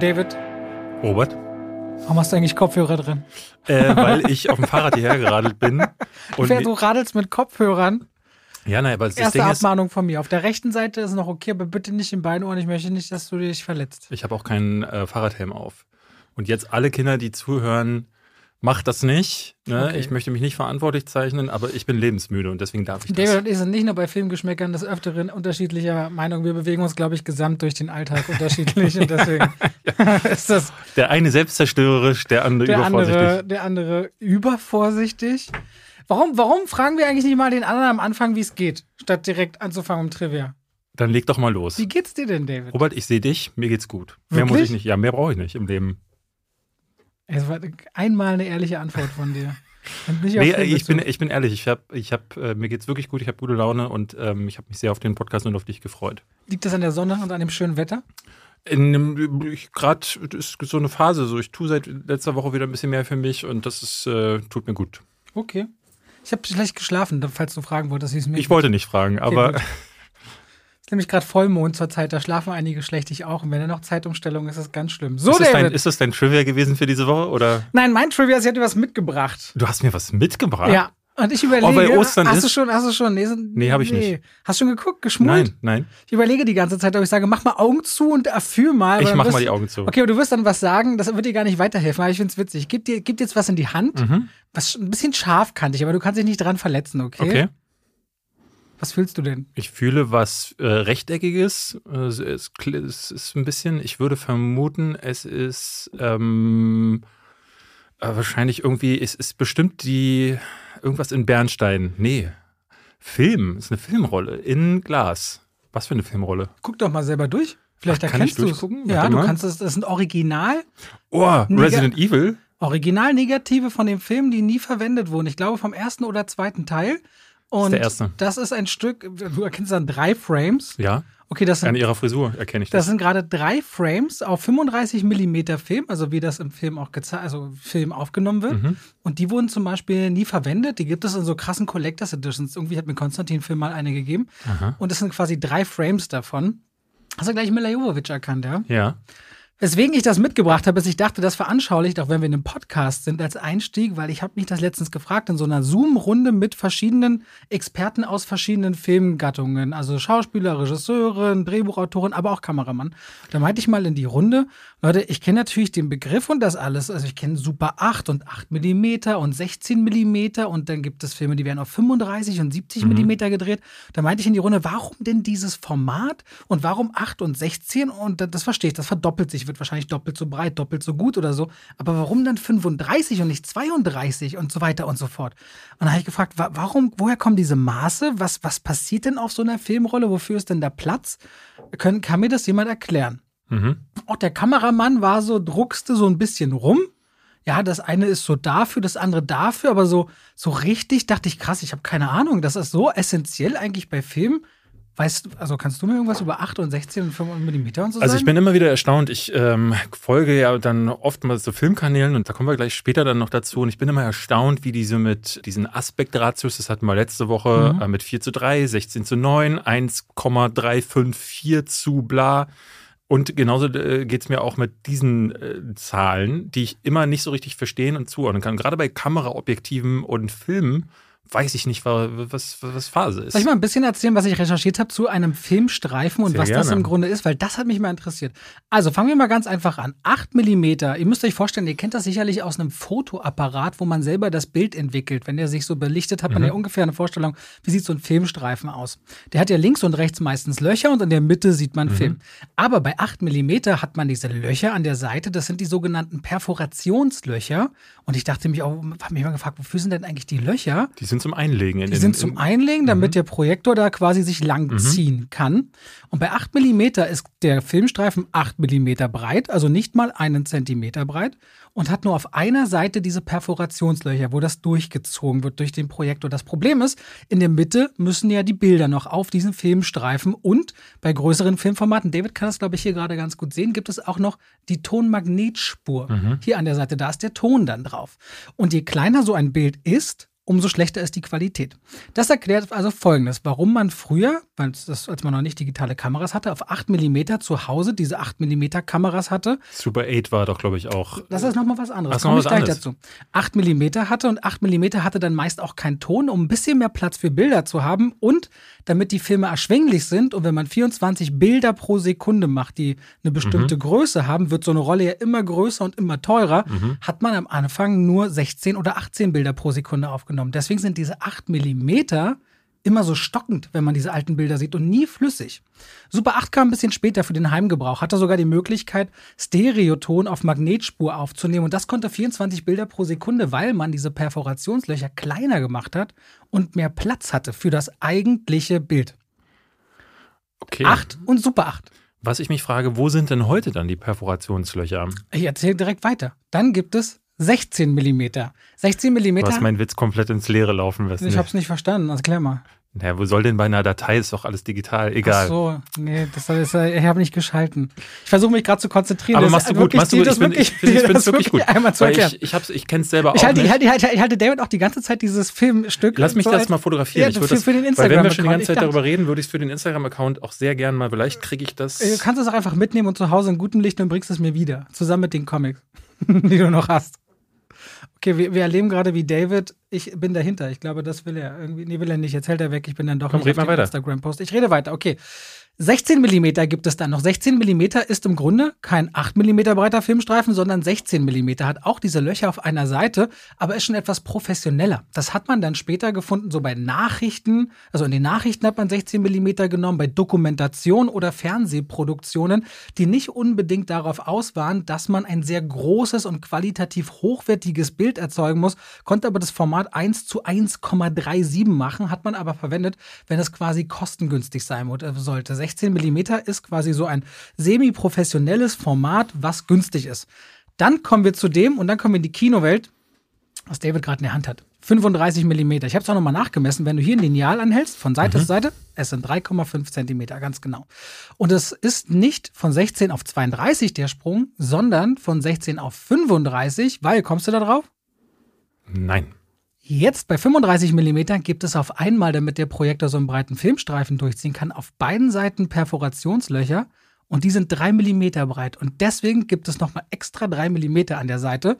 David, Robert? warum hast du eigentlich Kopfhörer drin? Äh, weil ich auf dem Fahrrad hierher geradelt bin. Und du radelst mit Kopfhörern. ja, naja, aber das Erste Ding ist, Abmahnung von mir. Auf der rechten Seite ist noch okay, aber bitte nicht im Beinohr. Ich möchte nicht, dass du dich verletzt. ich habe auch keinen äh, Fahrradhelm auf. Und jetzt alle Kinder, die zuhören, macht das nicht. Ne? Okay. Ich möchte mich nicht verantwortlich zeichnen, aber ich bin lebensmüde und deswegen darf ich David das. und ich sind nicht nur bei Filmgeschmäckern des Öfteren unterschiedlicher Meinung. Wir bewegen uns, glaube ich, gesamt durch den Alltag unterschiedlich. Und deswegen ist das Der eine selbstzerstörerisch, der andere der übervorsichtig. andere, der andere übervorsichtig. Warum, warum fragen wir eigentlich nicht mal den anderen am Anfang, wie es geht, statt direkt anzufangen um Trivia? Dann leg doch mal los. Wie geht's dir denn, David? Robert, ich sehe dich, mir geht's gut. Mehr muss Wirklich? ich nicht. Ja, mehr brauche ich nicht im Leben. Es war einmal eine ehrliche Antwort von dir. Nee, ich bin, ich bin ehrlich, ich hab, ich hab, äh, mir geht's wirklich gut, ich habe gute Laune und ähm, ich habe mich sehr auf den Podcast und auf dich gefreut. Liegt das an der Sonne und an dem schönen Wetter? Gerade ist so eine Phase, so ich tue seit letzter Woche wieder ein bisschen mehr für mich und das ist, äh, tut mir gut. Okay. Ich habe schlecht geschlafen, falls du fragen wolltest, wie es mir Ich wollte nicht fragen, aber gut. ist nämlich gerade Vollmond zur Zeit, da schlafen einige schlecht, ich auch. Und wenn da noch Zeitumstellung ist, ist das ganz schlimm. So, ist, das David. dein, ist das dein Trivia gewesen für diese Woche oder? Nein, mein Trivia, sie hat dir was mitgebracht. Du hast mir was mitgebracht? Ja. Und ich überlege, Oh, bei Ostern hast du ist- schon, hast du schon, nee, Nee, hab ich nicht. Hast du schon geguckt, geschmult? Nein, nein. Ich überlege die ganze Zeit, ob ich sage, mach mal Augen zu und erfühl mal. Ich mach wirst- mal die Augen zu. Okay, aber du wirst dann was sagen, das wird dir gar nicht weiterhelfen, aber ich find's witzig. Gib dir, gib dir jetzt was in die Hand, Mhm. was ein bisschen scharfkantig, aber du kannst dich nicht dran verletzen, okay? Okay. Was fühlst du denn? Ich fühle was äh, rechteckiges. Äh, es, es es ist ein bisschen, ich würde vermuten, es ist ähm, äh, wahrscheinlich irgendwie, es ist bestimmt die irgendwas in Bernstein. Nee. Film, ist eine Filmrolle in Glas. Was für eine Filmrolle? Guck doch mal selber durch. Vielleicht Ach, erkennst du durchgucken? Ja, du kannst es, das ist ein Original, Oh, Resident Evil. Original Negative von dem Film, die nie verwendet wurden. Ich glaube vom ersten oder zweiten Teil. Und der erste. das ist ein Stück, du erkennst dann drei Frames. Ja, Okay, das an sind, ihrer Frisur erkenne ich das das. sind gerade drei Frames auf 35 Millimeter Film, also wie das im Film auch gezeigt, also Film aufgenommen wird. Mhm. Und die wurden zum Beispiel nie verwendet. Die gibt es in so krassen Collectors Editions. Irgendwie hat mir Konstantin Film mal eine gegeben. Aha. Und das sind quasi drei Frames davon. Hast du gleich Mila Jovovich erkannt, ja? Ja. Weswegen ich das mitgebracht habe, ist, ich dachte, das veranschaulicht, auch wenn wir in einem Podcast sind, als Einstieg, weil ich habe mich das letztens gefragt, in so einer Zoom-Runde mit verschiedenen Experten aus verschiedenen Filmgattungen, also Schauspieler, Regisseurin, Drehbuchautoren, aber auch Kameramann. Da meinte ich mal in die Runde, Leute, ich kenne natürlich den Begriff und das alles, also ich kenne Super 8 und 8 Millimeter und 16 Millimeter und dann gibt es Filme, die werden auf 35 und 70 Millimeter gedreht. Da meinte ich in die Runde, warum denn dieses Format und warum 8 und 16 und das verstehe ich, das verdoppelt sich, wird wahrscheinlich doppelt so breit, doppelt so gut oder so. Aber warum dann 35 und nicht 32 und so weiter und so fort? Und dann habe ich gefragt, wa warum, woher kommen diese Maße? Was, was passiert denn auf so einer Filmrolle? Wofür ist denn da Platz? Können, kann mir das jemand erklären? Mhm. Auch der Kameramann war so, druckste so ein bisschen rum. Ja, das eine ist so dafür, das andere dafür, aber so, so richtig dachte ich, krass, ich habe keine Ahnung. Das ist so essentiell eigentlich bei Filmen. Weißt du, also kannst du mir irgendwas über 8 und 16 und 5 Millimeter und so Also sagen? ich bin immer wieder erstaunt. Ich ähm, folge ja dann oftmals so Filmkanälen und da kommen wir gleich später dann noch dazu. Und ich bin immer erstaunt, wie diese mit diesen Aspektratios, das hatten wir letzte Woche Mhm. äh, mit 4 zu 3, 16 zu 9, 1,354 zu bla. Und genauso äh, geht es mir auch mit diesen äh, Zahlen, die ich immer nicht so richtig verstehen und zuordnen kann. Gerade bei Kameraobjektiven und Filmen weiß ich nicht, wa- was, was Phase ist. Soll ich mal ein bisschen erzählen, was ich recherchiert habe zu einem Filmstreifen und Sehr was das gerne. im Grunde ist, weil das hat mich mal interessiert. Also fangen wir mal ganz einfach an. 8 Millimeter. Ihr müsst euch vorstellen, ihr kennt das sicherlich aus einem Fotoapparat, wo man selber das Bild entwickelt. Wenn der sich so belichtet, hat man Mhm. ja ungefähr eine Vorstellung, wie sieht so ein Filmstreifen aus. Der hat ja links und rechts meistens Löcher und in der Mitte sieht Mhm. man Film. Aber bei 8 Millimeter hat man diese Löcher an der Seite, das sind die sogenannten Perforationslöcher. Und ich dachte mich auch, habe mich mal gefragt, wofür sind denn eigentlich die Löcher? die sind zum Einlegen. In Die sind zum in, Einlegen, damit der Projektor da quasi sich lang ziehen kann. Und bei 8 mm ist der Filmstreifen 8 mm breit, also nicht mal einen Zentimeter breit und hat nur auf einer Seite diese Perforationslöcher, wo das durchgezogen wird durch den Projektor. Das Problem ist, in der Mitte müssen ja die Bilder noch auf diesen Filmstreifen und bei größeren Filmformaten, David kann das glaube ich hier gerade ganz gut sehen, gibt es auch noch die Tonmagnetspur. Hier an der Seite, da ist der Ton dann drauf. Und je kleiner so ein Bild ist, umso schlechter ist die Qualität. Das erklärt also folgendes, warum man früher, das, als man noch nicht digitale Kameras hatte, auf 8 mm zu Hause diese 8 mm Kameras hatte. Super 8 war doch, glaube ich, auch. Das ist nochmal was anderes. Ach, Komme ich gleich anderes. dazu. 8 mm hatte und 8 mm hatte dann meist auch keinen Ton, um ein bisschen mehr Platz für Bilder zu haben und damit die Filme erschwinglich sind und wenn man 24 Bilder pro Sekunde macht, die eine bestimmte mhm. Größe haben, wird so eine Rolle ja immer größer und immer teurer, mhm. hat man am Anfang nur 16 oder 18 Bilder pro Sekunde aufgenommen. Deswegen sind diese 8 Millimeter immer so stockend, wenn man diese alten Bilder sieht und nie flüssig. Super 8 kam ein bisschen später für den Heimgebrauch, hatte sogar die Möglichkeit, Stereoton auf Magnetspur aufzunehmen und das konnte 24 Bilder pro Sekunde, weil man diese Perforationslöcher kleiner gemacht hat und mehr Platz hatte für das eigentliche Bild. Okay. 8 und Super 8. Was ich mich frage, wo sind denn heute dann die Perforationslöcher? Ich erzähle direkt weiter. Dann gibt es 16 mm. 16 mm. Du hast meinen Witz komplett ins Leere laufen lassen. Ich hab's nicht verstanden, also klär mal. Naja, wo soll denn bei einer Datei? Ist doch alles digital, egal. Ach so, nee, das ist, ich habe nicht geschalten. Ich versuche mich gerade zu konzentrieren. Aber machst du gut, machst du gut. Ich, bin, ich, ich, ich finde es wirklich gut. Einmal zu erklären. Ich, ich, ich kenne es selber ich auch halte, nicht. Ich halte, ich halte David auch die ganze Zeit dieses Filmstück. Lass mich so das mal fotografieren. Ja, für, das, für den Instagram weil wenn wir schon die ganze Zeit darüber reden, würde ich es für den Instagram-Account auch sehr gerne mal, vielleicht kriege ich das. Du kannst es auch einfach mitnehmen und zu Hause in gutem Licht und bringst es mir wieder. Zusammen mit den Comics, die du noch hast. Okay, wir, wir, erleben gerade, wie David, ich bin dahinter. Ich glaube, das will er irgendwie. Nee, will er nicht. Jetzt hält er weg. Ich bin dann doch Komm, nicht auf Instagram-Post. Ich rede weiter. Okay. 16 mm gibt es dann noch. 16 mm ist im Grunde kein 8 mm breiter Filmstreifen, sondern 16 mm. Hat auch diese Löcher auf einer Seite, aber ist schon etwas professioneller. Das hat man dann später gefunden, so bei Nachrichten. Also in den Nachrichten hat man 16 mm genommen, bei Dokumentation oder Fernsehproduktionen, die nicht unbedingt darauf aus waren, dass man ein sehr großes und qualitativ hochwertiges Bild erzeugen muss, konnte aber das Format 1 zu 1,37 machen, hat man aber verwendet, wenn es quasi kostengünstig sein sollte. 16 mm ist quasi so ein semi-professionelles Format, was günstig ist. Dann kommen wir zu dem und dann kommen wir in die Kinowelt, was David gerade in der Hand hat. 35 mm. Ich habe es auch nochmal nachgemessen. Wenn du hier ein Lineal anhältst, von Seite mhm. zu Seite, es sind 3,5 cm, ganz genau. Und es ist nicht von 16 auf 32 der Sprung, sondern von 16 auf 35, weil, kommst du da drauf? Nein. Jetzt bei 35 mm gibt es auf einmal, damit der Projektor so einen breiten Filmstreifen durchziehen kann, auf beiden Seiten Perforationslöcher und die sind 3 mm breit. Und deswegen gibt es nochmal extra 3 mm an der Seite.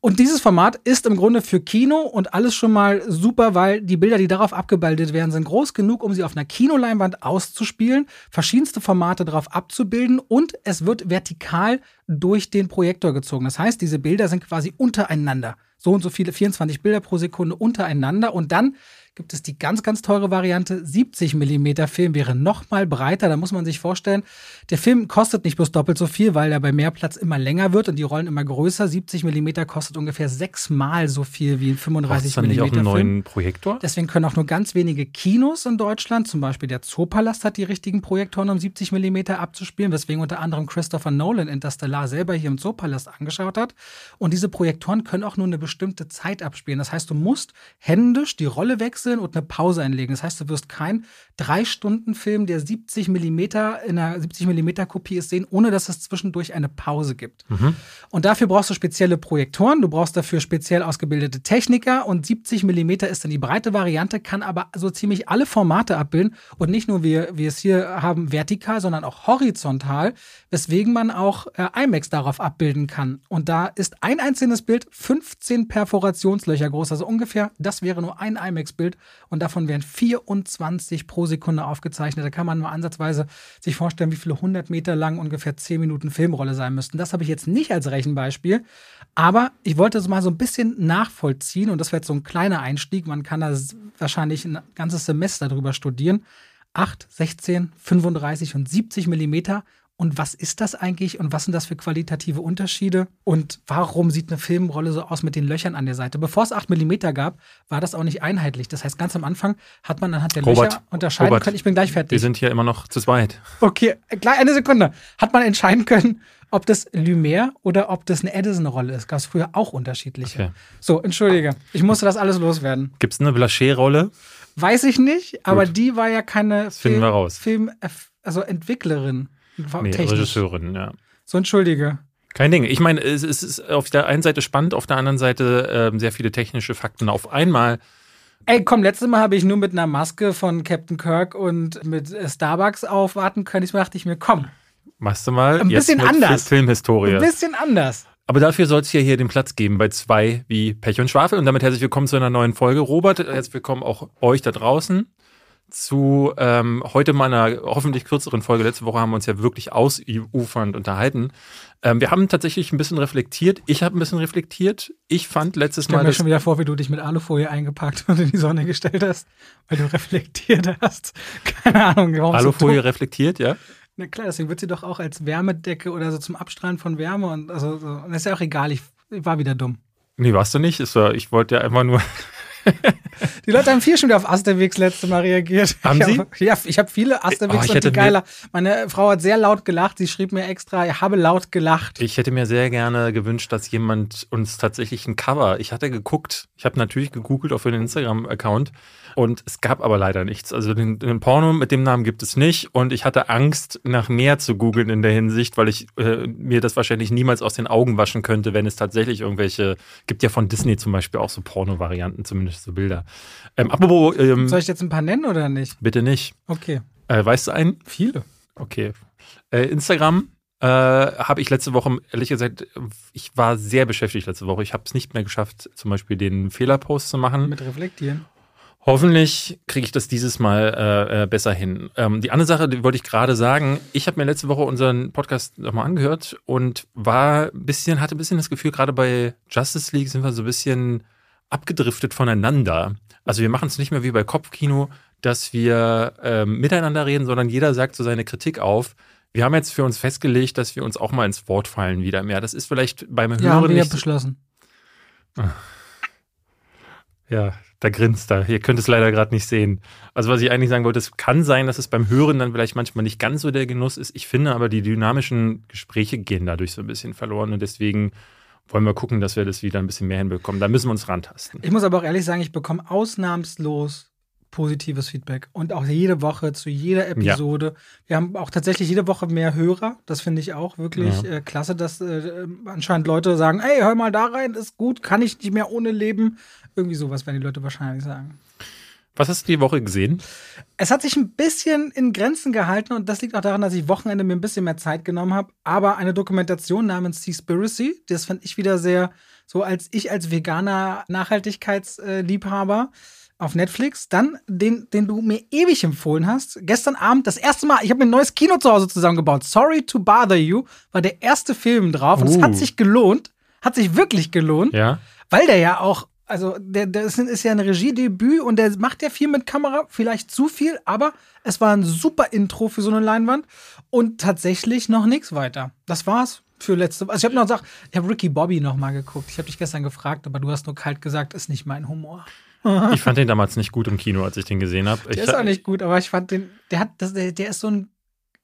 Und dieses Format ist im Grunde für Kino und alles schon mal super, weil die Bilder, die darauf abgebildet werden, sind groß genug, um sie auf einer Kinoleinwand auszuspielen, verschiedenste Formate darauf abzubilden und es wird vertikal durch den Projektor gezogen. Das heißt, diese Bilder sind quasi untereinander so und so viele, 24 Bilder pro Sekunde untereinander und dann gibt es die ganz, ganz teure Variante. 70 mm Film wäre noch mal breiter. Da muss man sich vorstellen, der Film kostet nicht bloß doppelt so viel, weil er bei mehr Platz immer länger wird und die Rollen immer größer. 70 mm kostet ungefähr sechsmal so viel wie ein 35 mm nicht auch einen Film. neuen Projektor? Deswegen können auch nur ganz wenige Kinos in Deutschland, zum Beispiel der Zoopalast hat die richtigen Projektoren, um 70 mm abzuspielen, weswegen unter anderem Christopher Nolan Interstellar selber hier im Zoopalast angeschaut hat. Und diese Projektoren können auch nur eine bestimmte Zeit abspielen. Das heißt, du musst händisch die Rolle wechseln wechseln und eine Pause einlegen. Das heißt, du wirst kein drei Stunden Film, der 70 mm in einer 70 mm Kopie ist, sehen, ohne dass es zwischendurch eine Pause gibt. Mhm. Und dafür brauchst du spezielle Projektoren, du brauchst dafür speziell ausgebildete Techniker und 70 mm ist dann die breite Variante, kann aber so ziemlich alle Formate abbilden und nicht nur wie wir es hier haben vertikal, sondern auch horizontal, weswegen man auch äh, IMAX darauf abbilden kann. Und da ist ein einzelnes Bild 15 Perforationslöcher groß, also ungefähr, das wäre nur ein IMAX-Bild Bild und davon werden 24 pro Sekunde aufgezeichnet. Da kann man nur ansatzweise sich vorstellen, wie viele 100 Meter lang ungefähr 10 Minuten Filmrolle sein müssten. Das habe ich jetzt nicht als Rechenbeispiel, aber ich wollte es mal so ein bisschen nachvollziehen und das wäre jetzt so ein kleiner Einstieg. Man kann da wahrscheinlich ein ganzes Semester drüber studieren. 8, 16, 35 und 70 Millimeter und was ist das eigentlich und was sind das für qualitative Unterschiede und warum sieht eine Filmrolle so aus mit den Löchern an der Seite? Bevor es 8 mm gab, war das auch nicht einheitlich. Das heißt, ganz am Anfang hat man anhand der Robert, Löcher unterscheiden Robert, können. Ich bin gleich fertig. Wir sind hier immer noch zu zweit. Okay, gleich eine Sekunde. Hat man entscheiden können, ob das Lumière oder ob das eine Edison-Rolle ist. Gab es früher auch unterschiedliche. Okay. So, entschuldige. Ich musste das alles loswerden. Gibt es eine Blaché-Rolle? Weiß ich nicht, aber Gut. die war ja keine das Film, wir raus. Film also Entwicklerin. Nee, Regisseurin, ja. So, entschuldige. Kein Ding. Ich meine, es ist auf der einen Seite spannend, auf der anderen Seite äh, sehr viele technische Fakten auf einmal Ey, komm, letztes Mal habe ich nur mit einer Maske von Captain Kirk und mit äh, Starbucks aufwarten können. Ich dachte ich mir, komm, Machst du mal. Ein bisschen anders. Fi- Filmhistorie. ein bisschen anders. Aber dafür soll es ja hier den Platz geben bei zwei wie Pech und Schwafel. Und damit herzlich willkommen zu einer neuen Folge. Robert, herzlich willkommen auch euch da draußen zu ähm, heute mal einer hoffentlich kürzeren Folge. Letzte Woche haben wir uns ja wirklich ausufernd unterhalten. Ähm, wir haben tatsächlich ein bisschen reflektiert. Ich habe ein bisschen reflektiert. Ich fand letztes Ich Mal, mir dass schon wieder vor, wie du dich mit Alufolie eingepackt und in die Sonne gestellt hast, weil du reflektiert hast. Keine Ahnung, warum Alufolie so reflektiert, ja. Na klar, deswegen wird sie doch auch als Wärmedecke oder so zum Abstrahlen von Wärme und also so. Und das ist ja auch egal, ich, ich war wieder dumm. Nee, warst du nicht. Ich wollte ja einfach nur. Die Leute haben viel schon wieder auf Asterix letzte Mal reagiert. Haben ich Sie? Hab, ja, ich habe viele Oh, Asterix ich und die geiler. Meine Frau hat sehr laut gelacht. Sie schrieb mir extra, ich habe laut gelacht. Ich hätte mir sehr gerne gewünscht, dass jemand uns tatsächlich ein Cover. Ich hatte geguckt, ich habe natürlich gegoogelt auf den Instagram-Account und es gab aber leider nichts. Also den, den Porno mit dem Namen gibt es nicht und ich hatte Angst, nach mehr zu googeln in der Hinsicht, weil ich äh, mir das wahrscheinlich niemals aus den Augen waschen könnte, wenn es tatsächlich irgendwelche, gibt ja von Disney zum Beispiel auch so Porno-Varianten, zumindest so Bilder. Ähm, apropos, ähm, Soll ich jetzt ein paar nennen oder nicht? bitte nicht. Okay. Äh, weißt du einen? Viele. Okay. Äh, Instagram äh, habe ich letzte Woche, ehrlich gesagt, ich war sehr beschäftigt letzte Woche. Ich habe es nicht mehr geschafft, zum Beispiel den Fehlerpost zu machen. Mit reflektieren. Hoffentlich kriege ich das dieses Mal äh, äh, besser hin. Ähm, die andere Sache, die wollte ich gerade sagen. Ich habe mir letzte Woche unseren Podcast nochmal angehört und war ein bisschen, hatte ein bisschen das Gefühl, gerade bei Justice League sind wir so ein bisschen abgedriftet voneinander. Also wir machen es nicht mehr wie bei Kopfkino, dass wir ähm, miteinander reden, sondern jeder sagt so seine Kritik auf. Wir haben jetzt für uns festgelegt, dass wir uns auch mal ins Wort fallen wieder mehr. Das ist vielleicht beim Ja, haben Hören wir ja nicht. beschlossen. Ja, da grinst er. Ihr könnt es leider gerade nicht sehen. Also was ich eigentlich sagen wollte, es kann sein, dass es beim Hören dann vielleicht manchmal nicht ganz so der Genuss ist. Ich finde aber, die dynamischen Gespräche gehen dadurch so ein bisschen verloren und deswegen wollen wir gucken, dass wir das wieder ein bisschen mehr hinbekommen. Da müssen wir uns rantasten. Ich muss aber auch ehrlich sagen, ich bekomme ausnahmslos positives Feedback und auch jede Woche zu jeder Episode. Wir haben auch tatsächlich jede Woche mehr Hörer. Das finde ich auch wirklich Ja. äh, klasse, dass äh, anscheinend Leute sagen, ey, hör mal da rein, ist gut, kann ich nicht mehr ohne leben. Irgendwie sowas werden die Leute wahrscheinlich sagen. Was hast du die Woche gesehen? Es hat sich ein bisschen in Grenzen gehalten und das liegt auch daran, dass ich Wochenende mir ein bisschen mehr Zeit genommen habe. Aber eine Dokumentation namens Seaspiracy, das fand ich wieder sehr, so als ich als veganer Nachhaltigkeitsliebhaber auf Netflix. Dann den, den du mir ewig empfohlen hast. Gestern Abend das erste Mal, ich habe mir ein neues Kino zu Hause zusammengebaut. Sorry to bother you war der erste Film drauf und es Uh. hat sich gelohnt. Hat sich wirklich gelohnt Ja. weil der ja auch, also der, der ist, ja ein Regiedebüt und der macht ja viel mit Kamera, vielleicht zu viel, aber es war ein super Intro für so eine Leinwand und tatsächlich noch nichts weiter. Das war's für letzte. Also ich habe noch gesagt, ich habe Ricky Bobby noch mal geguckt. Ich habe dich gestern gefragt, aber du hast nur kalt gesagt, ist nicht mein Humor. Ich fand den damals nicht gut im Kino, als ich den gesehen habe. Der ist auch nicht gut, aber ich fand den, der hat, das, der, der ist so ein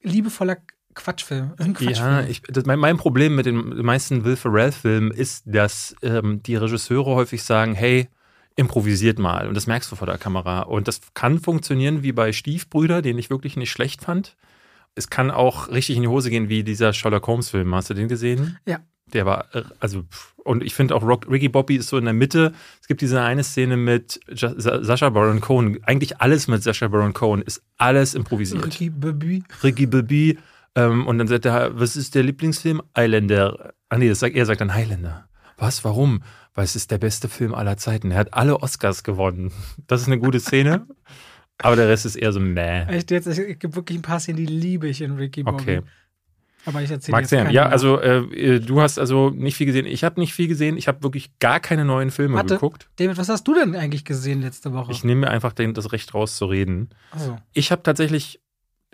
liebevoller Quatschfilm. Ein Quatschfilm. Ja, ich, das, mein, mein Problem mit den meisten Will Ferrell-Filmen ist, dass ähm, die Regisseure häufig sagen, hey, improvisiert mal. Und das merkst du vor der Kamera. Und das kann funktionieren wie bei Stiefbrüder, den ich wirklich nicht schlecht fand. Es kann auch richtig in die Hose gehen, wie dieser Sherlock Holmes-Film. Hast du den gesehen? Ja. Der war, äh, also, und ich finde auch Rock, Ricky Bobby ist so in der Mitte. Es gibt diese eine Szene mit Sascha Baron Cohen. Eigentlich alles mit Sascha Baron Cohen ist alles improvisiert. Ricky Bobby. Ricky Bobby. Ähm, und dann sagt er, was ist der Lieblingsfilm? Highlander. Ah nee, das sagt, er sagt dann Highlander. Was? Warum? Weil es ist der beste Film aller Zeiten. Er hat alle Oscars gewonnen. Das ist eine gute Szene. aber der Rest ist eher so meh. Echt jetzt, es gibt wirklich ein paar Szenen, die liebe ich in Ricky Bobby. Okay. Aber ich erzähle Mag jetzt sein. Ja, mehr. also äh, du hast also nicht viel gesehen. Ich habe nicht viel gesehen. Ich habe wirklich gar keine neuen Filme Warte. geguckt. David, was hast du denn eigentlich gesehen letzte Woche? Ich nehme mir einfach den, das Recht raus zu reden. Achso. Ich habe tatsächlich,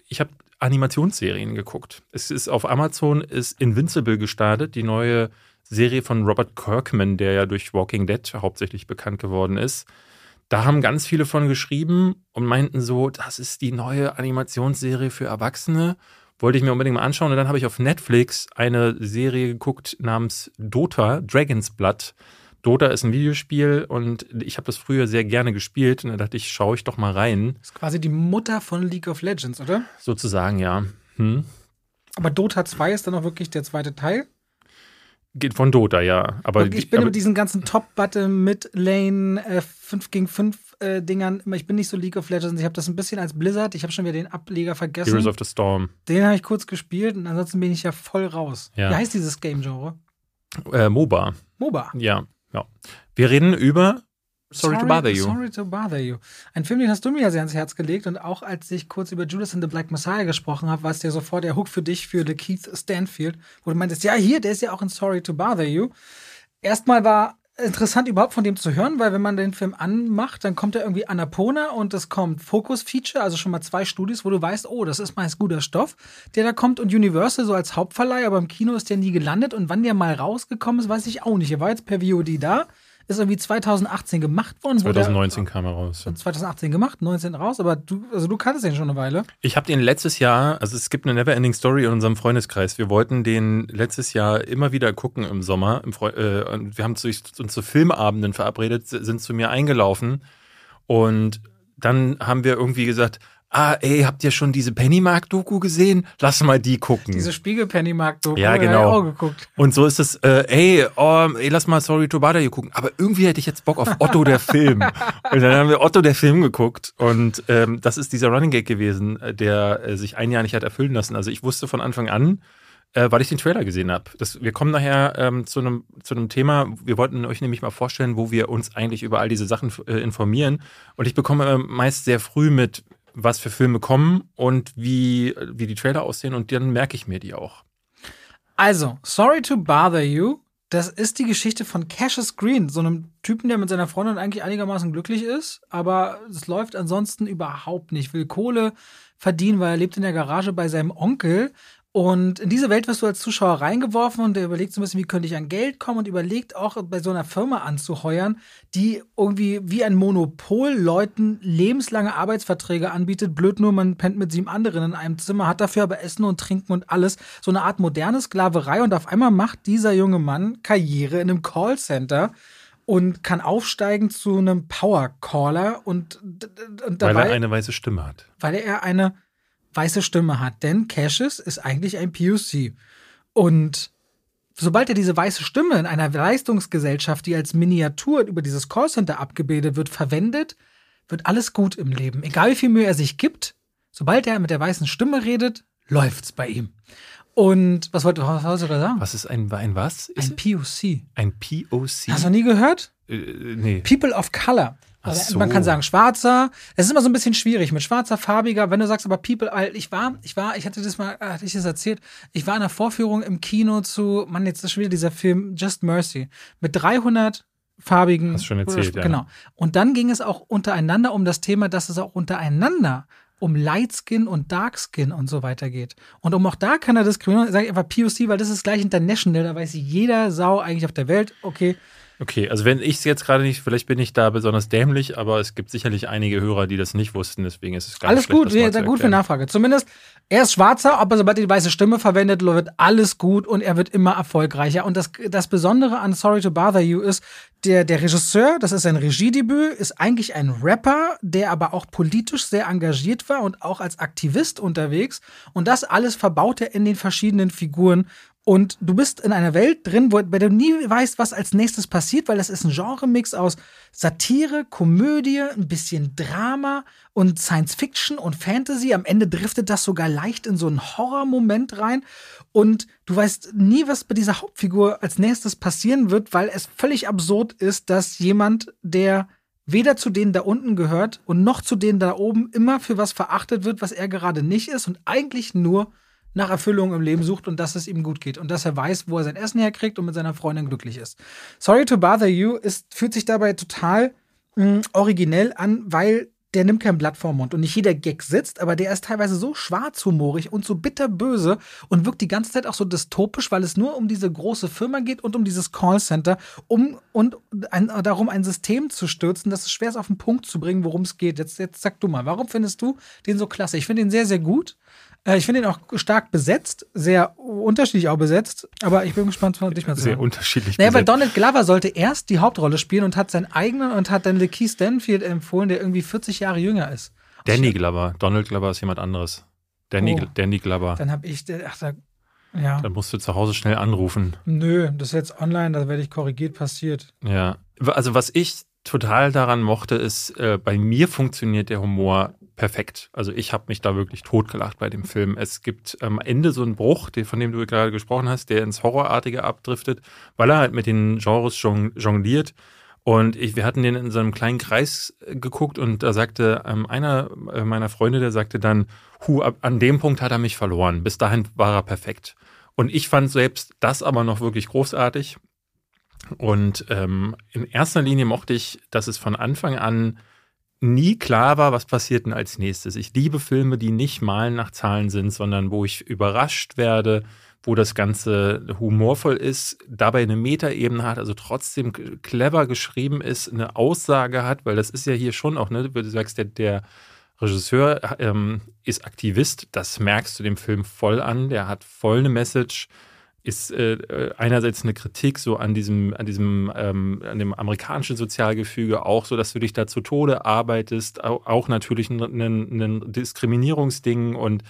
ich habe Animationsserien geguckt. Es ist auf Amazon ist Invincible gestartet, die neue Serie von Robert Kirkman, der ja durch Walking Dead hauptsächlich bekannt geworden ist. Da haben ganz viele von geschrieben und meinten so, das ist die neue Animationsserie für Erwachsene. Wollte ich mir unbedingt mal anschauen. Und dann habe ich auf Netflix eine Serie geguckt namens Dota, Dragon's Blood. Dota ist ein Videospiel und ich habe das früher sehr gerne gespielt und da dachte ich, schaue ich doch mal rein. Ist quasi die Mutter von League of Legends, oder? Sozusagen, ja. Hm. Aber Dota 2 ist dann auch wirklich der zweite Teil. Geht von Dota, ja. Aber ich bin aber, mit diesen ganzen Top-Button, Mid-Lane, äh, 5 gegen 5 äh, Dingern, immer- ich bin nicht so League of Legends. Ich habe das ein bisschen als Blizzard, ich habe schon wieder den Ableger vergessen. Heroes of the Storm. den habe ich kurz gespielt und ansonsten bin ich ja voll raus. Ja. Wie heißt dieses Game-Genre? Äh, MOBA. MOBA. Ja, ja. Wir reden über Sorry, to Bother You. Sorry to Bother You. Ein Film, den hast du mir ja sehr ans Herz gelegt und auch als ich kurz über Judas and the Black Messiah gesprochen habe, war es ja sofort der Hook für dich für The Keith Stanfield, wo du meintest, ja, hier, der ist ja auch in Sorry to Bother You. Erstmal war interessant überhaupt von dem zu hören, weil wenn man den Film anmacht, dann kommt da irgendwie Annapurna und es kommt Focus Feature, also schon mal zwei Studios, wo du weißt, oh, das ist meist guter Stoff, der da kommt. Und Universal so als Hauptverleih, aber im Kino ist der nie gelandet. Und wann der mal rausgekommen ist, weiß ich auch nicht. Er war jetzt per VOD da, ist irgendwie 2018 gemacht worden. wo der- 2019 kam er raus. 2018 gemacht, 19 raus, aber du, also du kanntest den schon eine Weile. Ich habe den letztes Jahr, also es gibt eine Neverending Story in unserem Freundeskreis. Wir wollten den letztes Jahr immer wieder gucken im Sommer. Im Freu äh, wir haben zu, uns zu Filmabenden verabredet, sind zu mir eingelaufen und dann haben wir irgendwie gesagt, ah, ey, habt ihr schon diese Pennymark-Doku gesehen? Lass mal die gucken. Diese Spiegel-Pennymark-Doku. Ja, genau. auch geguckt. Und so ist es, äh, ey, oh, ey, lass mal Sorry to Bother You gucken. Aber irgendwie hätte ich jetzt Bock auf Otto der Film. und dann haben wir Otto der Film geguckt. Und ähm, das ist dieser Running Gag gewesen, äh, der äh, sich ein Jahr nicht hat erfüllen lassen. Also ich wusste von Anfang an, äh, weil ich den Trailer gesehen habe. Wir kommen nachher ähm, zu einem zu einem Thema. Wir wollten euch nämlich mal vorstellen, wo wir uns eigentlich über all diese Sachen äh, informieren. Und ich bekomme äh, meist sehr früh mit, was für Filme kommen und wie, wie die Trailer aussehen. Und dann merke ich mir die auch. Also, Sorry to Bother You, das ist die Geschichte von Cassius Green, so einem Typen, der mit seiner Freundin eigentlich einigermaßen glücklich ist, aber es läuft ansonsten überhaupt nicht. Will Kohle verdienen, weil er lebt in der Garage bei seinem Onkel. Und in diese Welt wirst du als Zuschauer reingeworfen und der überlegt so ein bisschen, wie könnte ich an Geld kommen und überlegt auch bei so einer Firma anzuheuern, die irgendwie wie ein Monopol Leuten lebenslange Arbeitsverträge anbietet. Blöd nur, man pennt mit sieben anderen in einem Zimmer, hat dafür aber Essen und Trinken und alles. So eine Art moderne Sklaverei und auf einmal macht dieser junge Mann Karriere in einem Callcenter und kann aufsteigen zu einem Powercaller und, und dabei Weil er eine weiße Stimme hat. weil er eine weiße Stimme hat. Denn Cassius ist eigentlich ein POC. Und sobald er diese weiße Stimme in einer Leistungsgesellschaft, die als Miniatur über dieses Callcenter abgebildet wird, verwendet, wird alles gut im Leben. Egal wie viel Mühe er sich gibt, sobald er mit der weißen Stimme redet, läuft's bei ihm. Und was wollte was wolltest du da sagen? Was ist ein, ein was? Ist Ein POC. ein POC? Hast du noch nie gehört? äh, nee. People of Color. So. Man kann sagen schwarzer. Es ist immer so ein bisschen schwierig mit schwarzer, farbiger. Wenn du sagst aber People, ich war, ich war, ich hatte das mal, äh, hatte ich das erzählt. Ich war in einer Vorführung im Kino zu, Mann, jetzt ist schon wieder dieser Film Just Mercy mit 300 farbigen. Hast schon erzählt, ja. Genau. Und dann ging es auch untereinander um das Thema, dass es auch untereinander um Lightskin und Darkskin und so weiter geht. Und um auch da kann er diskriminieren, sage ich einfach POC, weil das ist gleich international, da weiß jeder Sau eigentlich auf der Welt, okay, Okay, also wenn ich es jetzt gerade nicht, vielleicht bin ich da besonders dämlich, aber es gibt sicherlich einige Hörer, die das nicht wussten, deswegen ist es gar Alles nicht schlecht, gut, das wir, zu gut für. Nachfrage. Zumindest, er ist schwarzer, aber sobald er die weiße Stimme verwendet, wird alles gut und er wird immer erfolgreicher. Und das, das Besondere an Sorry to Bother You ist, der, der Regisseur, das ist sein Regiedebüt, ist eigentlich ein Rapper, der aber auch politisch sehr engagiert war und auch als Aktivist unterwegs. Und das alles verbaut er in den verschiedenen Figuren. Und du bist in einer Welt drin, wo, bei der du nie weißt, was als nächstes passiert, weil das ist ein Genremix aus Satire, Komödie, ein bisschen Drama und Science Fiction und Fantasy. Am Ende driftet das sogar leicht in so einen Horrormoment rein. Und du weißt nie, was bei dieser Hauptfigur als nächstes passieren wird, weil es völlig absurd ist, dass jemand, der weder zu denen da unten gehört und noch zu denen da oben immer für was verachtet wird, was er gerade nicht ist und eigentlich nur nach Erfüllung im Leben sucht und dass es ihm gut geht und dass er weiß, wo er sein Essen herkriegt und mit seiner Freundin glücklich ist. Sorry to Bother You ist, fühlt sich dabei total mh, originell an, weil der nimmt kein Blatt vorm Mund und nicht jeder Gag sitzt, aber der ist teilweise so schwarzhumorig und so bitterböse und wirkt die ganze Zeit auch so dystopisch, weil es nur um diese große Firma geht und um dieses Callcenter, um und ein, darum ein System zu stürzen, dass es schwer ist auf den Punkt zu bringen, worum es geht. Jetzt, jetzt sag du mal, warum findest du den so klasse? Ich finde ihn sehr, sehr gut. Äh, Ich finde ihn auch stark besetzt, sehr unterschiedlich auch besetzt, aber ich bin gespannt von dich mal zu Sehr hören. unterschiedlich. Naja, weil besetzt. Donald Glover sollte erst die Hauptrolle spielen und hat seinen eigenen und hat dann Lakeith Stanfield empfohlen, der irgendwie 40 Jahre jünger ist. Danny Glover. Donald Glover ist jemand anderes. Danny, Oh. Danny Glover. Dann habe ich, ach, da, Ja. Dann musst du zu Hause schnell anrufen. Nö, das ist jetzt online, da werde ich korrigiert, passiert. Ja. Also was ich total daran mochte, ist, äh, bei mir funktioniert der Humor perfekt. Also ich habe mich da wirklich totgelacht bei dem Film. Es gibt am Ende so einen Bruch, von dem du gerade gesprochen hast, der ins Horrorartige abdriftet, weil er halt mit den Genres jongliert. Und ich, wir hatten den in so einem kleinen Kreis äh, geguckt und da sagte ähm, einer äh, meiner Freunde, der sagte dann, hu, ab, an dem Punkt hat er mich verloren. Bis dahin war er perfekt. Und ich fand selbst das aber noch wirklich großartig. Und ähm, in erster Linie mochte ich, dass es von Anfang an nie klar war, was passiert denn als nächstes. Ich liebe Filme, die nicht malen nach Zahlen sind, sondern wo ich überrascht werde, wo das Ganze humorvoll ist, dabei eine Metaebene hat, also trotzdem clever geschrieben ist, eine Aussage hat, weil das ist ja hier schon auch, ne, du sagst, der, der Regisseur ähm, ist Aktivist, das merkst du dem Film voll an, der hat voll eine Message, ist äh, einerseits eine Kritik so an diesem, an diesem, ähm, an dem amerikanischen Sozialgefüge, auch so, dass du dich da zu Tode arbeitest, auch, auch natürlich ein, ein, ein Diskriminierungsding und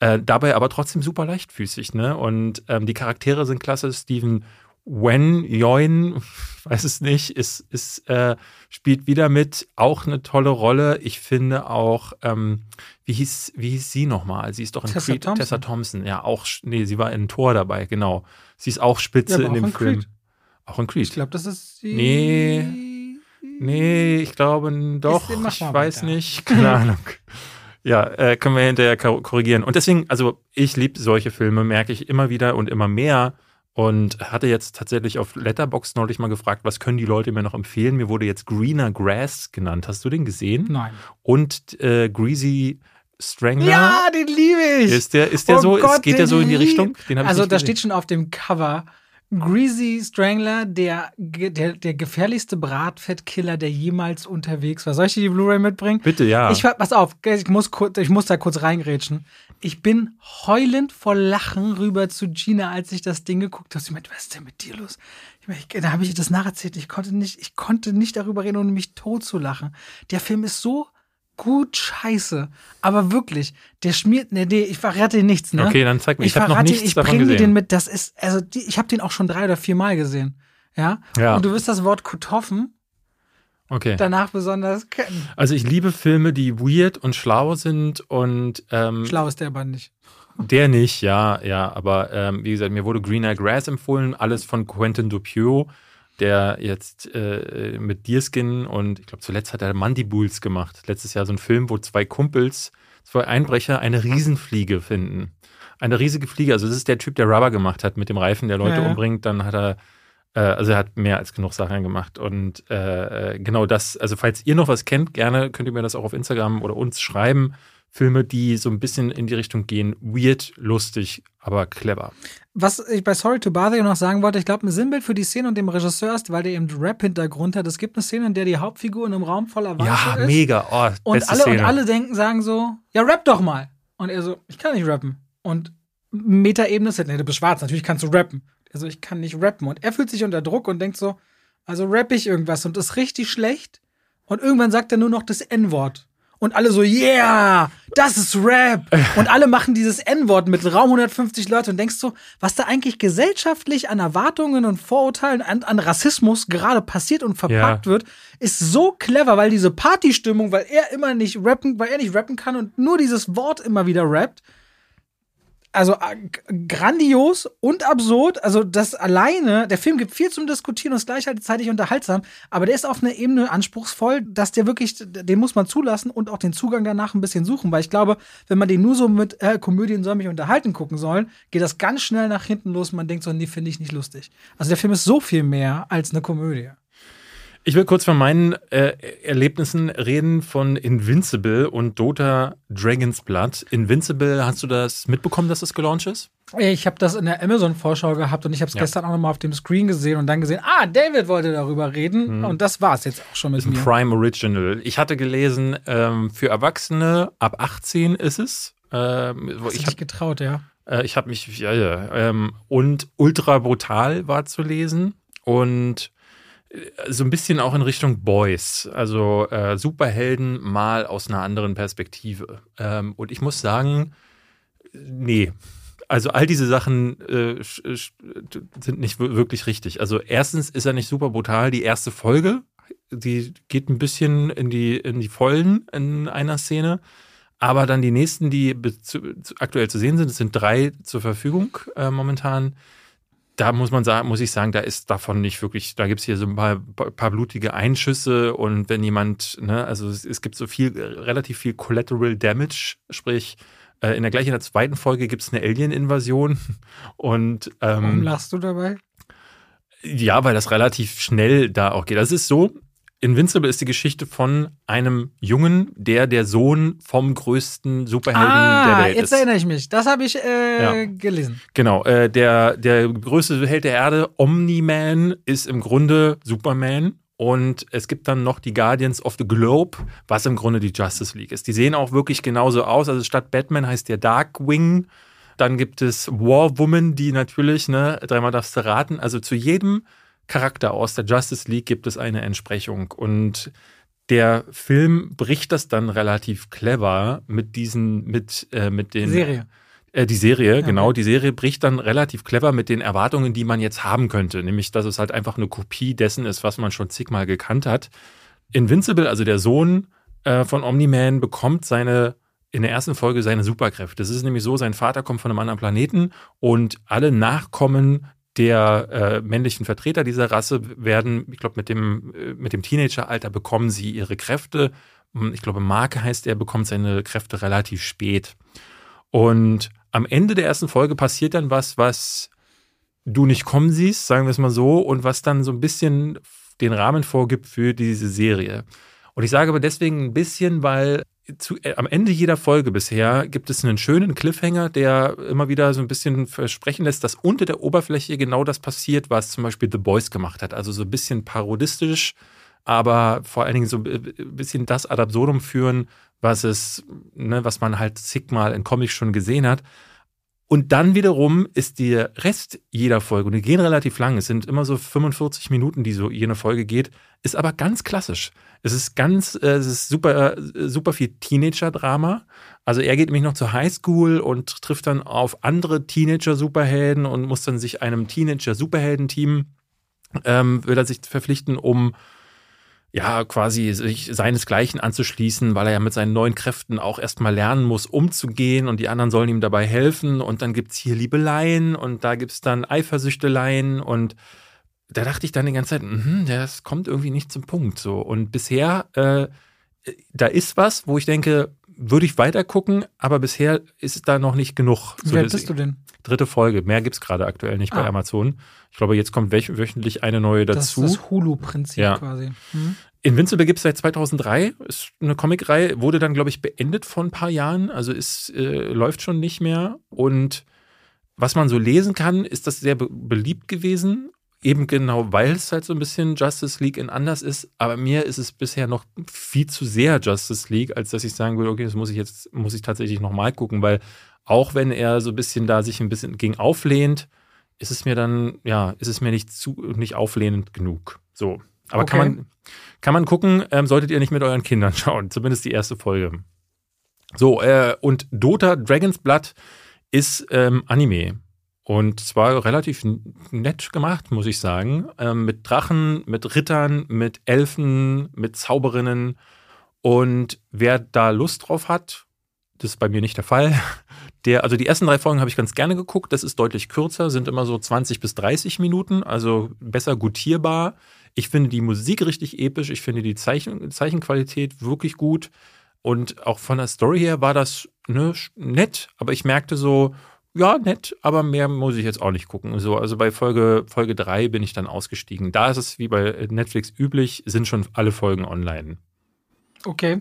äh, dabei aber trotzdem super leichtfüßig, ne? Und ähm, die Charaktere sind klasse. Steven Wen Yoin, weiß es nicht, ist, ist, äh, spielt wieder mit, auch eine tolle Rolle. Ich finde auch, ähm, wie hieß, wie hieß sie nochmal? Sie ist doch in Tessa Creed, Thompson. Tessa Thompson, ja, auch, nee, sie war in Tor dabei, genau. Sie ist auch Spitze Ja, in auch dem in Film. Creed. Auch in Creed. Ich glaube, das ist die. Nee. Nee, ich glaube doch. Ich weiß weiter. nicht. Keine Ahnung. Ja, äh, können wir hinterher kor- korrigieren. Und deswegen, also ich liebe solche Filme, merke ich immer wieder und immer mehr. Und hatte jetzt tatsächlich auf Letterbox neulich mal gefragt, was können die Leute mir noch empfehlen? Mir wurde jetzt Greener Grass genannt. Hast du den gesehen? Nein. Und äh, Greasy Strangler. Ja, den liebe ich. Ist der, ist der Oh so, Gott, ist, geht der so in die lieb- Richtung? Den hab ich Also da gesehen. steht schon auf dem Cover Greasy Strangler, der, der, der gefährlichste Bratfettkiller, der jemals unterwegs war. Soll ich dir die Blu-ray mitbringen? Bitte, ja. Ich war, pass auf, ich muss, kurz, ich muss da kurz reingrätschen. Ich bin heulend vor Lachen rüber zu Gina, als ich das Ding geguckt habe. Sie meinte, was ist denn mit dir los? Ich, da habe ich das nacherzählt. Ich konnte nicht, ich konnte nicht darüber reden, ohne mich tot zu lachen. Der Film ist so gut scheiße. Aber wirklich, der schmiert, ne, nee, ich verrate dir nichts, ne? okay, dann zeig mir. Ich, ich habe noch nichts ich davon bringe dir gesehen. den mit. Das ist, also die, ich habe den auch schon drei oder vier Mal gesehen. Ja? Ja. Und du wirst das Wort Kutoffen okay. danach besonders kennen. Also ich liebe Filme, die weird und schlau sind und ähm, Schlau ist der aber nicht. der nicht, ja, ja, aber ähm, wie gesagt, mir wurde Greener Grass empfohlen, alles von Quentin Dupieux, der jetzt äh, mit Deerskin und ich glaube zuletzt hat er Mandibules gemacht. Letztes Jahr so ein Film, wo zwei Kumpels, zwei Einbrecher eine Riesenfliege finden. Eine riesige Fliege, also das ist der Typ, der Rubber gemacht hat mit dem Reifen, der Leute Ja, ja. umbringt, dann hat er äh, also er hat mehr als genug Sachen gemacht. Und äh, äh, genau das, also falls ihr noch was kennt, gerne könnt ihr mir das auch auf Instagram oder uns schreiben. Filme, die so ein bisschen in die Richtung gehen, weird, lustig, aber clever. Was ich bei Sorry to Bother You noch sagen wollte, ich glaube, ein Sinnbild für die Szene und dem Regisseur ist, weil der eben Rap-Hintergrund hat. Es gibt eine Szene, in der die Hauptfigur in einem Raum voller Wasser Ja, ist. mega. Oh, Und alle, Szene. und alle denken, sagen so, ja, rap doch mal. Und er so, ich kann nicht rappen. Und Metaebene ist halt, nee, du bist schwarz, natürlich kannst du rappen. Er so, ich kann nicht rappen. Und er fühlt sich unter Druck und denkt so, also rapp ich irgendwas und ist richtig schlecht. Und irgendwann sagt er nur noch das N-Wort. Und alle so, yeah, das ist Rap. Und alle machen dieses N-Wort mit Raum 150 Leute und denkst so, was da eigentlich gesellschaftlich an Erwartungen und Vorurteilen, an, an Rassismus gerade passiert und verpackt Ja. wird, ist so clever, weil diese Partystimmung, weil er immer nicht rappen, weil er nicht rappen kann und nur dieses Wort immer wieder rappt. Also äh, grandios und absurd. Also das alleine, der Film gibt viel zum Diskutieren und ist gleichzeitig unterhaltsam, aber der ist auf einer Ebene anspruchsvoll, dass der wirklich, den muss man zulassen und auch den Zugang danach ein bisschen suchen, weil ich glaube, wenn man den nur so mit äh, Komödien soll mich unterhalten gucken sollen, geht das ganz schnell nach hinten los und man denkt so, nee, finde ich nicht lustig. Also der Film ist so viel mehr als eine Komödie. Ich will kurz von meinen äh, Erlebnissen reden von Invincible und Dota Dragon's Blood. Invincible, hast du das mitbekommen, dass das gelauncht ist? Ich habe das in der Amazon-Vorschau gehabt und ich habe es Ja. gestern auch nochmal auf dem Screen gesehen und dann gesehen, ah, David wollte darüber reden und das war es jetzt auch schon mit Ist ein mir. Prime Original. Ich hatte gelesen, ähm, für Erwachsene ab 18 ist es. Ähm, wo Hast ich habe getraut, ja. Äh, ich habe mich, ja, ja. Ähm, und ultra brutal war zu lesen und äh, so ein bisschen auch in Richtung Boys. Also äh, Superhelden mal aus einer anderen Perspektive. Ähm, und ich muss sagen, nee. also all diese Sachen äh, sind nicht wirklich richtig. Also erstens ist er nicht super brutal. Die erste Folge, die geht ein bisschen in die, in die Vollen in einer Szene. Aber dann die nächsten, die aktuell zu sehen sind, es sind drei zur Verfügung äh, momentan. Da muss man sagen, muss ich sagen, da ist davon nicht wirklich, da gibt es hier so ein paar, paar, blutige Einschüsse und wenn jemand, ne, also es, es gibt so viel, relativ viel Collateral Damage, sprich, äh, in der gleichen, in der zweiten Folge gibt es eine Alien-Invasion. Und ähm, warum lachst du dabei? Ja, weil das relativ schnell da auch geht. Das ist so, Invincible ist die Geschichte von einem Jungen, der der Sohn vom größten Superhelden ah, der Welt ist. Jetzt erinnere ich mich. Das habe ich äh, ja. gelesen. Genau. Äh, der, der größte Held der Erde, Omni-Man, ist im Grunde Superman. Und es gibt dann noch die Guardians of the Globe, was im Grunde die Justice League ist. Die sehen auch wirklich genauso aus. Also statt Batman heißt der Darkwing. Dann gibt es War Woman, die natürlich, ne, dreimal darfst du raten. Also zu jedem Charakter aus der Justice League gibt es eine Entsprechung. Und der Film bricht das dann relativ clever mit diesen, mit, äh, mit den. Serie. Äh, die Serie, okay. genau. Die Serie bricht dann relativ clever mit den Erwartungen, die man jetzt haben könnte. Nämlich, dass es halt einfach eine Kopie dessen ist, was man schon zigmal gekannt hat. Invincible, also der Sohn äh, von Omni-Man, bekommt seine in der ersten Folge seine Superkräfte. Das ist nämlich so, sein Vater kommt von einem anderen Planeten und alle Nachkommen der äh, männlichen Vertreter dieser Rasse werden, ich glaube, mit dem, äh, mit dem Teenageralter bekommen sie ihre Kräfte. Ich glaube, Marke heißt, er bekommt seine Kräfte relativ spät. Und am Ende der ersten Folge passiert dann was, was du nicht kommen siehst, sagen wir es mal so, und was dann so ein bisschen den Rahmen vorgibt für diese Serie. Und ich sage aber deswegen ein bisschen, weil zu, äh, am Ende jeder Folge bisher gibt es einen schönen Cliffhanger, der immer wieder so ein bisschen versprechen lässt, dass unter der Oberfläche genau das passiert, was zum Beispiel The Boys gemacht hat. Also so ein bisschen parodistisch, aber vor allen Dingen so ein bisschen das ad absurdum führen, was es, ne, was man halt zigmal in Comics schon gesehen hat. Und dann wiederum ist der Rest jeder Folge, und die gehen relativ lang, es sind immer so 45 Minuten, die so jene Folge geht, ist aber ganz klassisch. Es ist ganz, äh, es ist super, äh, super viel Teenager-Drama. Also er geht nämlich noch zur Highschool und trifft dann auf andere Teenager-Superhelden und muss dann sich einem Teenager-Superhelden-Team, ähm, will er sich verpflichten, um ja, quasi sich seinesgleichen anzuschließen, weil er ja mit seinen neuen Kräften auch erstmal lernen muss, umzugehen und die anderen sollen ihm dabei helfen. Und dann gibt's hier Liebeleien und da gibt's dann Eifersüchteleien und da dachte ich dann die ganze Zeit, mh, das kommt irgendwie nicht zum Punkt so. Und bisher, äh, da ist was, wo ich denke, würde ich weiter gucken, aber bisher ist es da noch nicht genug. Wie alt bist du denn? Dritte Folge. Mehr gibt es gerade aktuell nicht ah. bei Amazon. Ich glaube, jetzt kommt wöchentlich eine neue dazu. Das ist das Hulu-Prinzip ja. quasi. Mhm. Invincible gibt es seit 2003. Ist eine Comicreihe, wurde dann, glaube ich, beendet vor ein paar Jahren. Also ist, äh, läuft schon nicht mehr. Und was man so lesen kann, ist das sehr be beliebt gewesen. Eben genau, weil es halt so ein bisschen Justice League in anders ist. Aber mir ist es bisher noch viel zu sehr Justice League, als dass ich sagen würde, okay, das muss ich jetzt, muss ich tatsächlich nochmal gucken, weil auch wenn er so ein bisschen da sich ein bisschen gegen auflehnt, ist es mir dann, ja, ist es mir nicht zu, nicht auflehnend genug. So. Aber okay. kann man, kann man gucken, ähm, solltet ihr nicht mit euren Kindern schauen. Zumindest die erste Folge. So, äh, und Dota Dragon's Blood ist ähm, Anime. Und zwar relativ nett gemacht, muss ich sagen. Ähm, mit Drachen, mit Rittern, mit Elfen, mit Zauberinnen. Und wer da Lust drauf hat, das ist bei mir nicht der Fall. Der, also die ersten drei Folgen habe ich ganz gerne geguckt. Das ist deutlich kürzer, sind immer so 20 bis 30 Minuten, also besser gutierbar. Ich finde die Musik richtig episch. Ich finde die Zeichen, Zeichenqualität wirklich gut. Und auch von der Story her war das ne, nett, aber ich merkte so, ja, nett, aber mehr muss ich jetzt auch nicht gucken. So, also bei Folge, Folge 3 bin ich dann ausgestiegen. Da ist es wie bei Netflix üblich, sind schon alle Folgen online. Okay.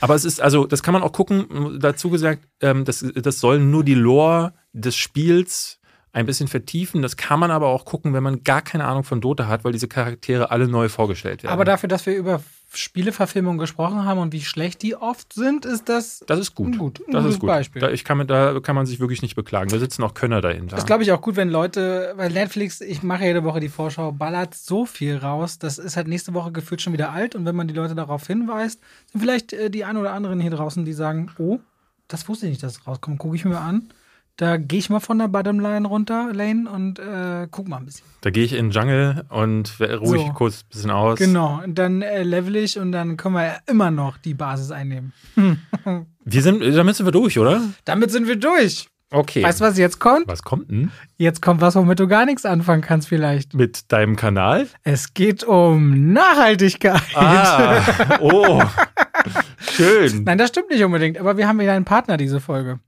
Aber es ist, also, das kann man auch gucken, dazu gesagt, ähm, das, das soll nur die Lore des Spiels ein bisschen vertiefen. Das kann man aber auch gucken, wenn man gar keine Ahnung von Dota hat, weil diese Charaktere alle neu vorgestellt werden. Aber dafür, dass wir über Spieleverfilmungen gesprochen haben und wie schlecht die oft sind, ist das. Das ist gut. gut das ist gut. Beispiel. Da, ich kann, da kann man sich wirklich nicht beklagen. Da sitzen auch Könner dahinter. Das glaube ich auch gut, wenn Leute, weil Netflix, ich mache jede Woche die Vorschau, ballert so viel raus. Das ist halt nächste Woche gefühlt schon wieder alt. Und wenn man die Leute darauf hinweist, sind vielleicht äh, die ein oder anderen hier draußen, die sagen: Oh, das wusste ich nicht, dass es rauskommt. Gucke ich mir an Da gehe ich mal von der Bottomline runter, Lane, und äh, guck mal ein bisschen. Da gehe ich in den Jungle und ruhe ich So. kurz ein bisschen aus. Genau, und dann äh, level ich und dann können wir ja immer noch die Basis einnehmen. Wir sind, damit sind wir durch, oder? Damit sind wir durch. Okay. Weißt du, was jetzt kommt? was kommt denn Jetzt kommt was, womit du gar nichts anfangen kannst, vielleicht. mit deinem Kanal? Es geht um Nachhaltigkeit. Ah, oh, schön. Nein, das stimmt nicht unbedingt, aber wir haben wieder einen Partner diese Folge.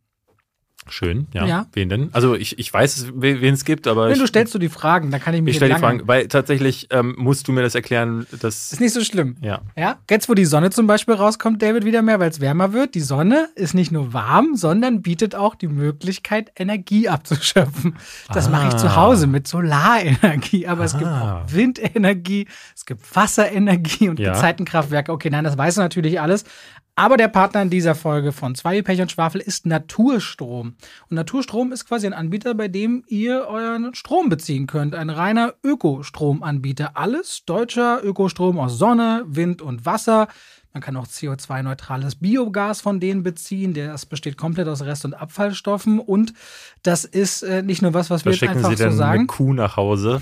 Schön, ja. Ja. Wen denn? Also ich, ich weiß, we- wen es gibt, aber Wenn du stellst du die Fragen, dann kann ich mich ich stelle die. Fragen, weil tatsächlich ähm, musst du mir das erklären, dass Ist nicht so schlimm. ja. Ja, jetzt wo die Sonne zum Beispiel rauskommt, David, wieder mehr, weil es wärmer wird. Die Sonne ist nicht nur warm, sondern bietet auch die Möglichkeit, Energie abzuschöpfen. Das mache ich zu Ah. Hause mit Solarenergie, aber es gibt Ah. auch Windenergie, es gibt Wasserenergie und Ja. Gezeitenkraftwerke. Okay, nein, das weißt du natürlich alles. Aber der Partner in dieser Folge von Zwei Pech und Schwafel ist Naturstrom. Und Naturstrom ist quasi ein Anbieter, bei dem ihr euren Strom beziehen könnt. Ein reiner Ökostromanbieter. Alles deutscher Ökostrom aus Sonne, Wind und Wasser. Man kann auch CO2-neutrales Biogas von denen beziehen. Das besteht komplett aus Rest- und Abfallstoffen. Und das ist äh, nicht nur was, was Da wir jetzt schicken einfach sie so dann eine sagen. Kuh nach Hause.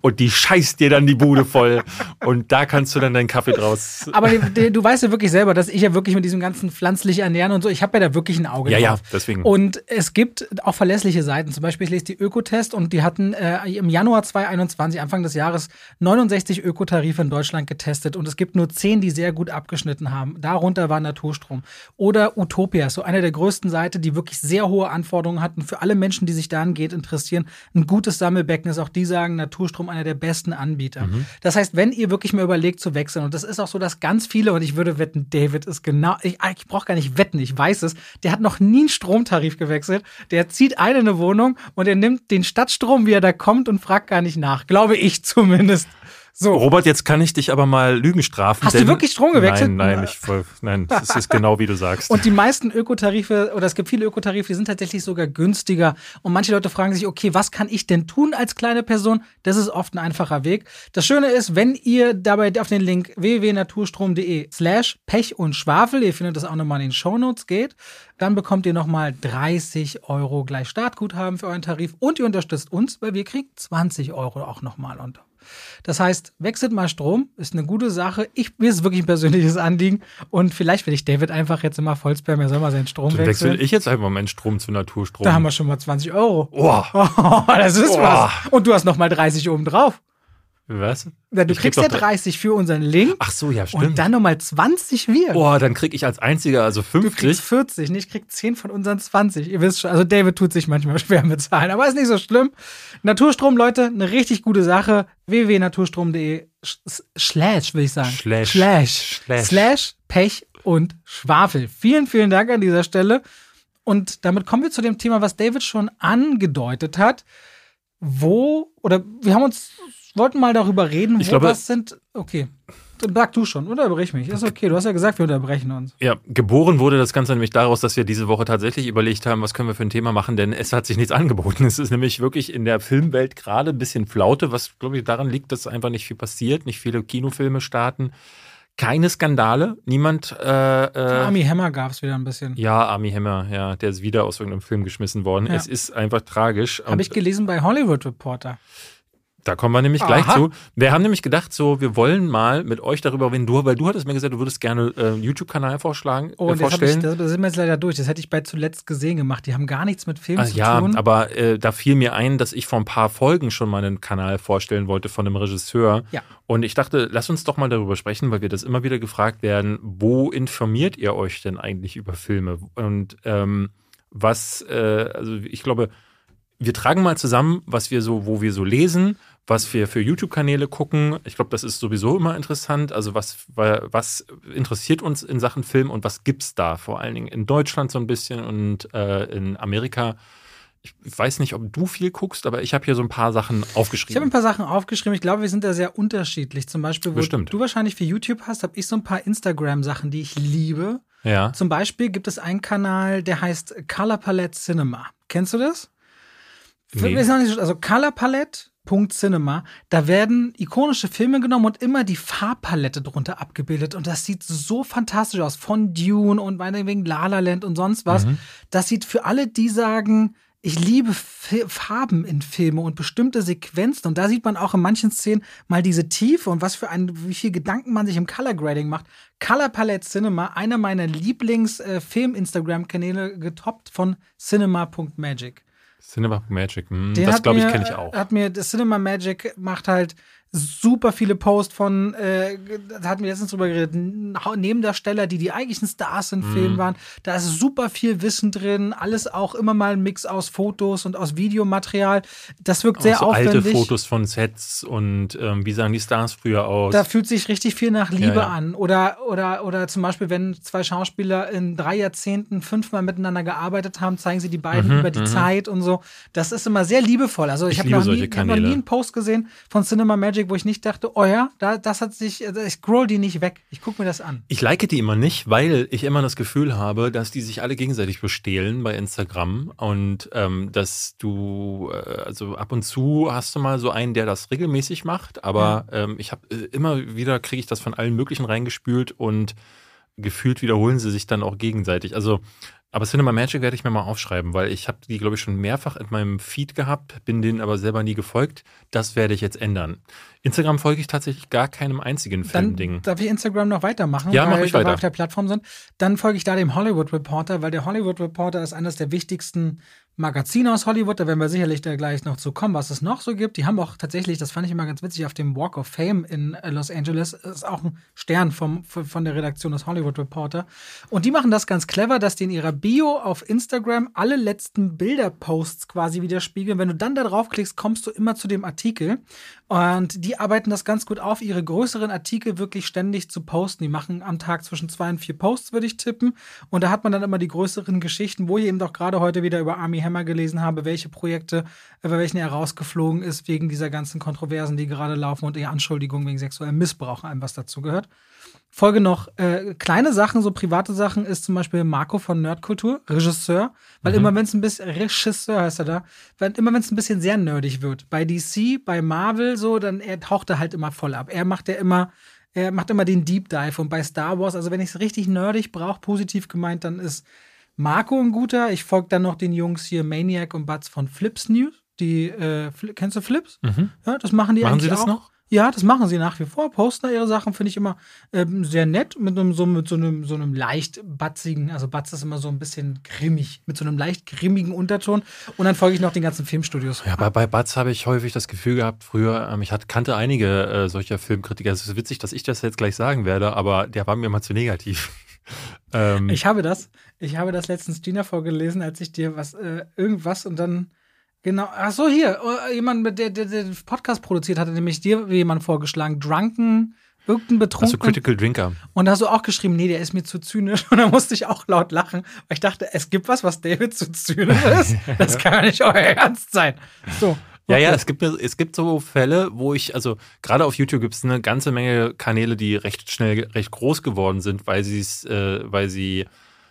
Und die scheißt dir dann die Bude voll. Und da kannst du dann deinen Kaffee draus. Aber du weißt ja wirklich selber, dass ich ja wirklich mit diesem ganzen pflanzlich ernähren und so, ich habe ja da wirklich ein Auge Ja, ja, drauf. deswegen. Und es gibt auch verlässliche Seiten. Zum Beispiel, ich lese die Ökotest und die hatten äh, im Januar 2021, Anfang des Jahres, 69 Ökotarife in Deutschland getestet und es gibt nur 10, die sehr gut abgeschnitten haben. Darunter war Naturstrom. Oder Utopia, so eine der größten Seiten, die wirklich sehr hohe Anforderungen hatten für alle Menschen, die sich da angeht, interessieren. Ein gutes Sammelbecken ist auch die sagen, Naturstrom einer der besten Anbieter. Das heißt, wenn ihr wirklich mal überlegt zu wechseln, und das ist auch so, dass ganz viele, und ich würde wetten, David ist genau, ich, ich brauche gar nicht wetten, ich weiß es, der hat noch nie einen Stromtarif gewechselt. Der zieht ein in eine Wohnung und er nimmt den Stadtstrom, wie er da kommt, und fragt gar nicht nach. Glaube ich zumindest. So. Robert, jetzt kann ich dich aber mal Lügen strafen. Hast du wirklich Strom gewechselt? Nein, nein, ich, voll- nein, das ist genau wie du sagst. Und die meisten Ökotarife, oder es gibt viele Ökotarife, die sind tatsächlich sogar günstiger. Und manche Leute fragen sich, okay, was kann ich denn tun als kleine Person? Das ist oft ein einfacher Weg. Das Schöne ist, wenn ihr dabei auf den Link www.naturstrom.de slash Pech und Schwafel, ihr findet das auch nochmal in den Shownotes geht, dann bekommt ihr nochmal 30 Euro gleich Startguthaben für euren Tarif und ihr unterstützt uns, weil wir kriegen 20 Euro auch nochmal unter. Das heißt, wechselt mal Strom, ist eine gute Sache. Ich, mir ist es wirklich ein persönliches Anliegen. Und vielleicht will ich David einfach jetzt immer voll spammen, er soll mal seinen Strom Dann wechseln. wechsle ich jetzt einfach meinen Strom zu Naturstrom. Da haben wir schon mal 20 Euro. Oh, Oh, das ist Oh. was. Und du hast noch mal 30 oben drauf. Was? Ja, du Ich krieg kriegst ja doch- 30 für unseren Link Ach so, ja, und stimmt. dann noch mal 20 wir. Boah, dann krieg ich als einziger also Du kriegst 50. 40, nicht krieg 10 von unseren 20. Ihr wisst schon, also David tut sich manchmal schwer mit Zahlen, aber ist nicht so schlimm. Naturstrom, Leute, eine richtig gute Sache. www.naturstrom.de slash, will ich sagen. Slash. Slash. Slash. Slash Pech und Schwafel. Vielen, vielen Dank an dieser Stelle. Und damit kommen wir zu dem Thema, was David schon angedeutet hat. Wo, oder wir haben uns, wollten mal darüber reden, Ich wo glaube- was sind. Okay. Dann sag du schon, unterbrich mich. Ist okay, du hast ja gesagt, wir unterbrechen uns. Ja, geboren wurde das Ganze nämlich daraus, dass wir diese Woche tatsächlich überlegt haben, was können wir für ein Thema machen, denn es hat sich nichts angeboten. Es ist nämlich wirklich in der Filmwelt gerade ein bisschen Flaute, was glaube ich daran liegt, dass einfach nicht viel passiert, nicht viele Kinofilme starten, keine Skandale, niemand. Äh, äh, Army Hammer gab es wieder ein bisschen. ja, Army Hammer, ja, der ist wieder aus irgendeinem Film geschmissen worden. Ja. Es ist einfach tragisch. Habe ich gelesen bei Hollywood Reporter. Da kommen wir nämlich gleich Aha. zu. Wir haben nämlich gedacht, so, wir wollen mal mit euch darüber reden, du, weil du hattest mir gesagt, du würdest gerne äh, einen YouTube-Kanal vorschlagen, Oh, äh, und das, hab ich, vorstellen. das, das sind wir jetzt leider durch. Das hätte ich bei zuletzt gesehen gemacht. Die haben gar nichts mit Filmen Ah, zu ja, tun. aber äh, da fiel mir ein, dass ich vor ein paar Folgen schon mal einen Kanal vorstellen wollte von einem Regisseur. Ja. Und ich dachte, lass uns doch mal darüber sprechen, weil wir das immer wieder gefragt werden, wo informiert ihr euch denn eigentlich über Filme? Und ähm, was, äh, also ich glaube, wir tragen mal zusammen, was wir so, wo wir so lesen, was wir für YouTube-Kanäle gucken. Ich glaube, das ist sowieso immer interessant. Also was, wa- was interessiert uns in Sachen Film und was gibt's da? Vor allen Dingen in Deutschland so ein bisschen und äh, in Amerika. Ich weiß nicht, ob du viel guckst, aber ich habe hier so ein paar Sachen Ich habe ein aufgeschrieben. paar Sachen aufgeschrieben. Ich glaube, wir sind da sehr unterschiedlich. Zum Beispiel, wo Bestimmt. du wahrscheinlich für YouTube hast, habe ich so ein paar Instagram-Sachen, die ich liebe. Ja. Zum Beispiel gibt es einen Kanal, der heißt Color Palette Cinema. Kennst du das? Nee. Ist noch nicht Cinema, da werden ikonische Filme genommen und immer die Farbpalette drunter abgebildet. Und das sieht so fantastisch aus. Von Dune und meinetwegen La La Land und sonst was. Mhm. Das sieht für alle, die sagen, ich liebe Farben in Filme und bestimmte Sequenzen. Und da sieht man auch in manchen Szenen mal diese Tiefe und was für ein, wie viel Gedanken man sich im Color Grading macht. Color Palette Cinema, einer meiner Lieblings-Film-Instagram-Kanäle, getoppt von cinema.magic. Cinema Magic, hm, das glaube ich kenne ich auch. Hat mir das Cinema Magic macht halt super viele Posts von, äh, da hatten wir letztens drüber geredet, Nebendarsteller, die die eigentlichen Stars in mhm. Filmen waren. Da ist super viel Wissen drin, alles auch immer mal ein Mix aus Fotos und aus Videomaterial. Das wirkt auch sehr so aufwendig. alte Fotos von Sets und ähm, wie sahen die Stars früher aus. Da fühlt sich richtig viel nach Liebe ja, ja. an. Oder, oder, oder zum Beispiel, wenn zwei Schauspieler in drei Jahrzehnten fünfmal miteinander gearbeitet haben, zeigen sie die beiden mhm, über die mhm. Zeit und so. Das ist immer sehr liebevoll. Also ich, ich habe noch, hab noch nie einen Post gesehen von Cinema Magic Magic, wo ich nicht dachte, oh ja, da, das hat sich, also ich scroll die nicht weg. Ich gucke mir das an. Ich like die immer nicht, weil ich immer das Gefühl habe, dass die sich alle gegenseitig bestehlen bei Instagram und ähm, dass du, äh, also ab und zu hast du mal so einen, der das regelmäßig macht, aber ja. ähm, ich habe äh, immer wieder kriege ich das von allen möglichen reingespült und gefühlt wiederholen sie sich dann auch gegenseitig. Also aber Cinema Magic werde ich mir mal aufschreiben, weil ich habe die, glaube ich, schon mehrfach in meinem Feed gehabt, bin denen aber selber nie gefolgt. Das werde ich jetzt ändern. Instagram folge ich tatsächlich gar keinem einzigen Filmding. Darf ich Instagram noch weitermachen? Ja, weil ich wir weiter. auf der Plattform sind. Dann folge ich da dem Hollywood Reporter, weil der Hollywood Reporter ist eines der wichtigsten Magazine aus Hollywood, da werden wir sicherlich da gleich noch zu kommen, was es noch so gibt. Die haben auch tatsächlich, das fand ich immer ganz witzig, auf dem Walk of Fame in äh, Los Angeles ist auch ein Stern vom, von der Redaktion des Hollywood Reporter. Und die machen das ganz clever, dass die in ihrer Bio auf Instagram alle letzten Bilderposts quasi widerspiegeln. Wenn du dann da draufklickst, kommst du immer zu dem Artikel. Und die arbeiten das ganz gut auf, ihre größeren Artikel wirklich ständig zu posten. Die machen am Tag zwischen zwei und vier Posts, würde ich tippen. Und da hat man dann immer die größeren Geschichten, wo ihr eben doch gerade heute wieder über Army Hammer gelesen habe, welche Projekte, bei welchen er rausgeflogen ist, wegen dieser ganzen Kontroversen, die gerade laufen und die Anschuldigungen wegen sexuellem Missbrauch, allem was dazu gehört. Folge noch äh, kleine Sachen, so private Sachen, ist zum Beispiel Marco von Nerdkultur, Regisseur, weil mhm. immer wenn es ein bisschen, Regisseur heißt er da, weil immer wenn es ein bisschen sehr nerdig wird, bei DC, bei Marvel so, dann er taucht er halt immer voll ab. Er macht ja immer, er macht immer den Deep Dive und bei Star Wars, also wenn ich es richtig nerdig brauche, positiv gemeint, dann ist Marco ein guter. Ich folge dann noch den Jungs hier Maniac und Butz von Flips News. Die, äh, kennst du Flips? Mhm. Ja, das machen die machen eigentlich sie das auch. noch? Ja, das machen sie nach wie vor. Posten da ihre Sachen, finde ich immer ähm, sehr nett. Mit, einem, so, mit so, einem, so einem leicht batzigen, also Batz ist immer so ein bisschen grimmig, mit so einem leicht grimmigen Unterton. Und dann folge ich noch den ganzen Filmstudios. Ja, bei, bei Batz habe ich häufig das Gefühl gehabt, früher, ähm, ich hat, kannte einige äh, solcher Filmkritiker. Es ist witzig, dass ich das jetzt gleich sagen werde, aber der war mir immer zu negativ. ähm, ich habe das, ich habe das letztens Gina vorgelesen, als ich dir was, äh, irgendwas und dann Genau. Ach so, hier. Oh, jemand, der, der, der Podcast produziert, hatte nämlich dir jemand vorgeschlagen. Drunken, irgendein Betrunken. Also Critical Drinker. Und da hast du auch geschrieben, nee, der ist mir zu zynisch. Und da musste ich auch laut lachen, weil ich dachte, es gibt was, was David zu zynisch ist. Das kann ja nicht euer Ernst sein. So. Ja, ja, es gibt, es gibt so Fälle, wo ich, also gerade auf YouTube gibt es eine ganze Menge Kanäle, die recht schnell, recht groß geworden sind, weil sie es, äh, weil sie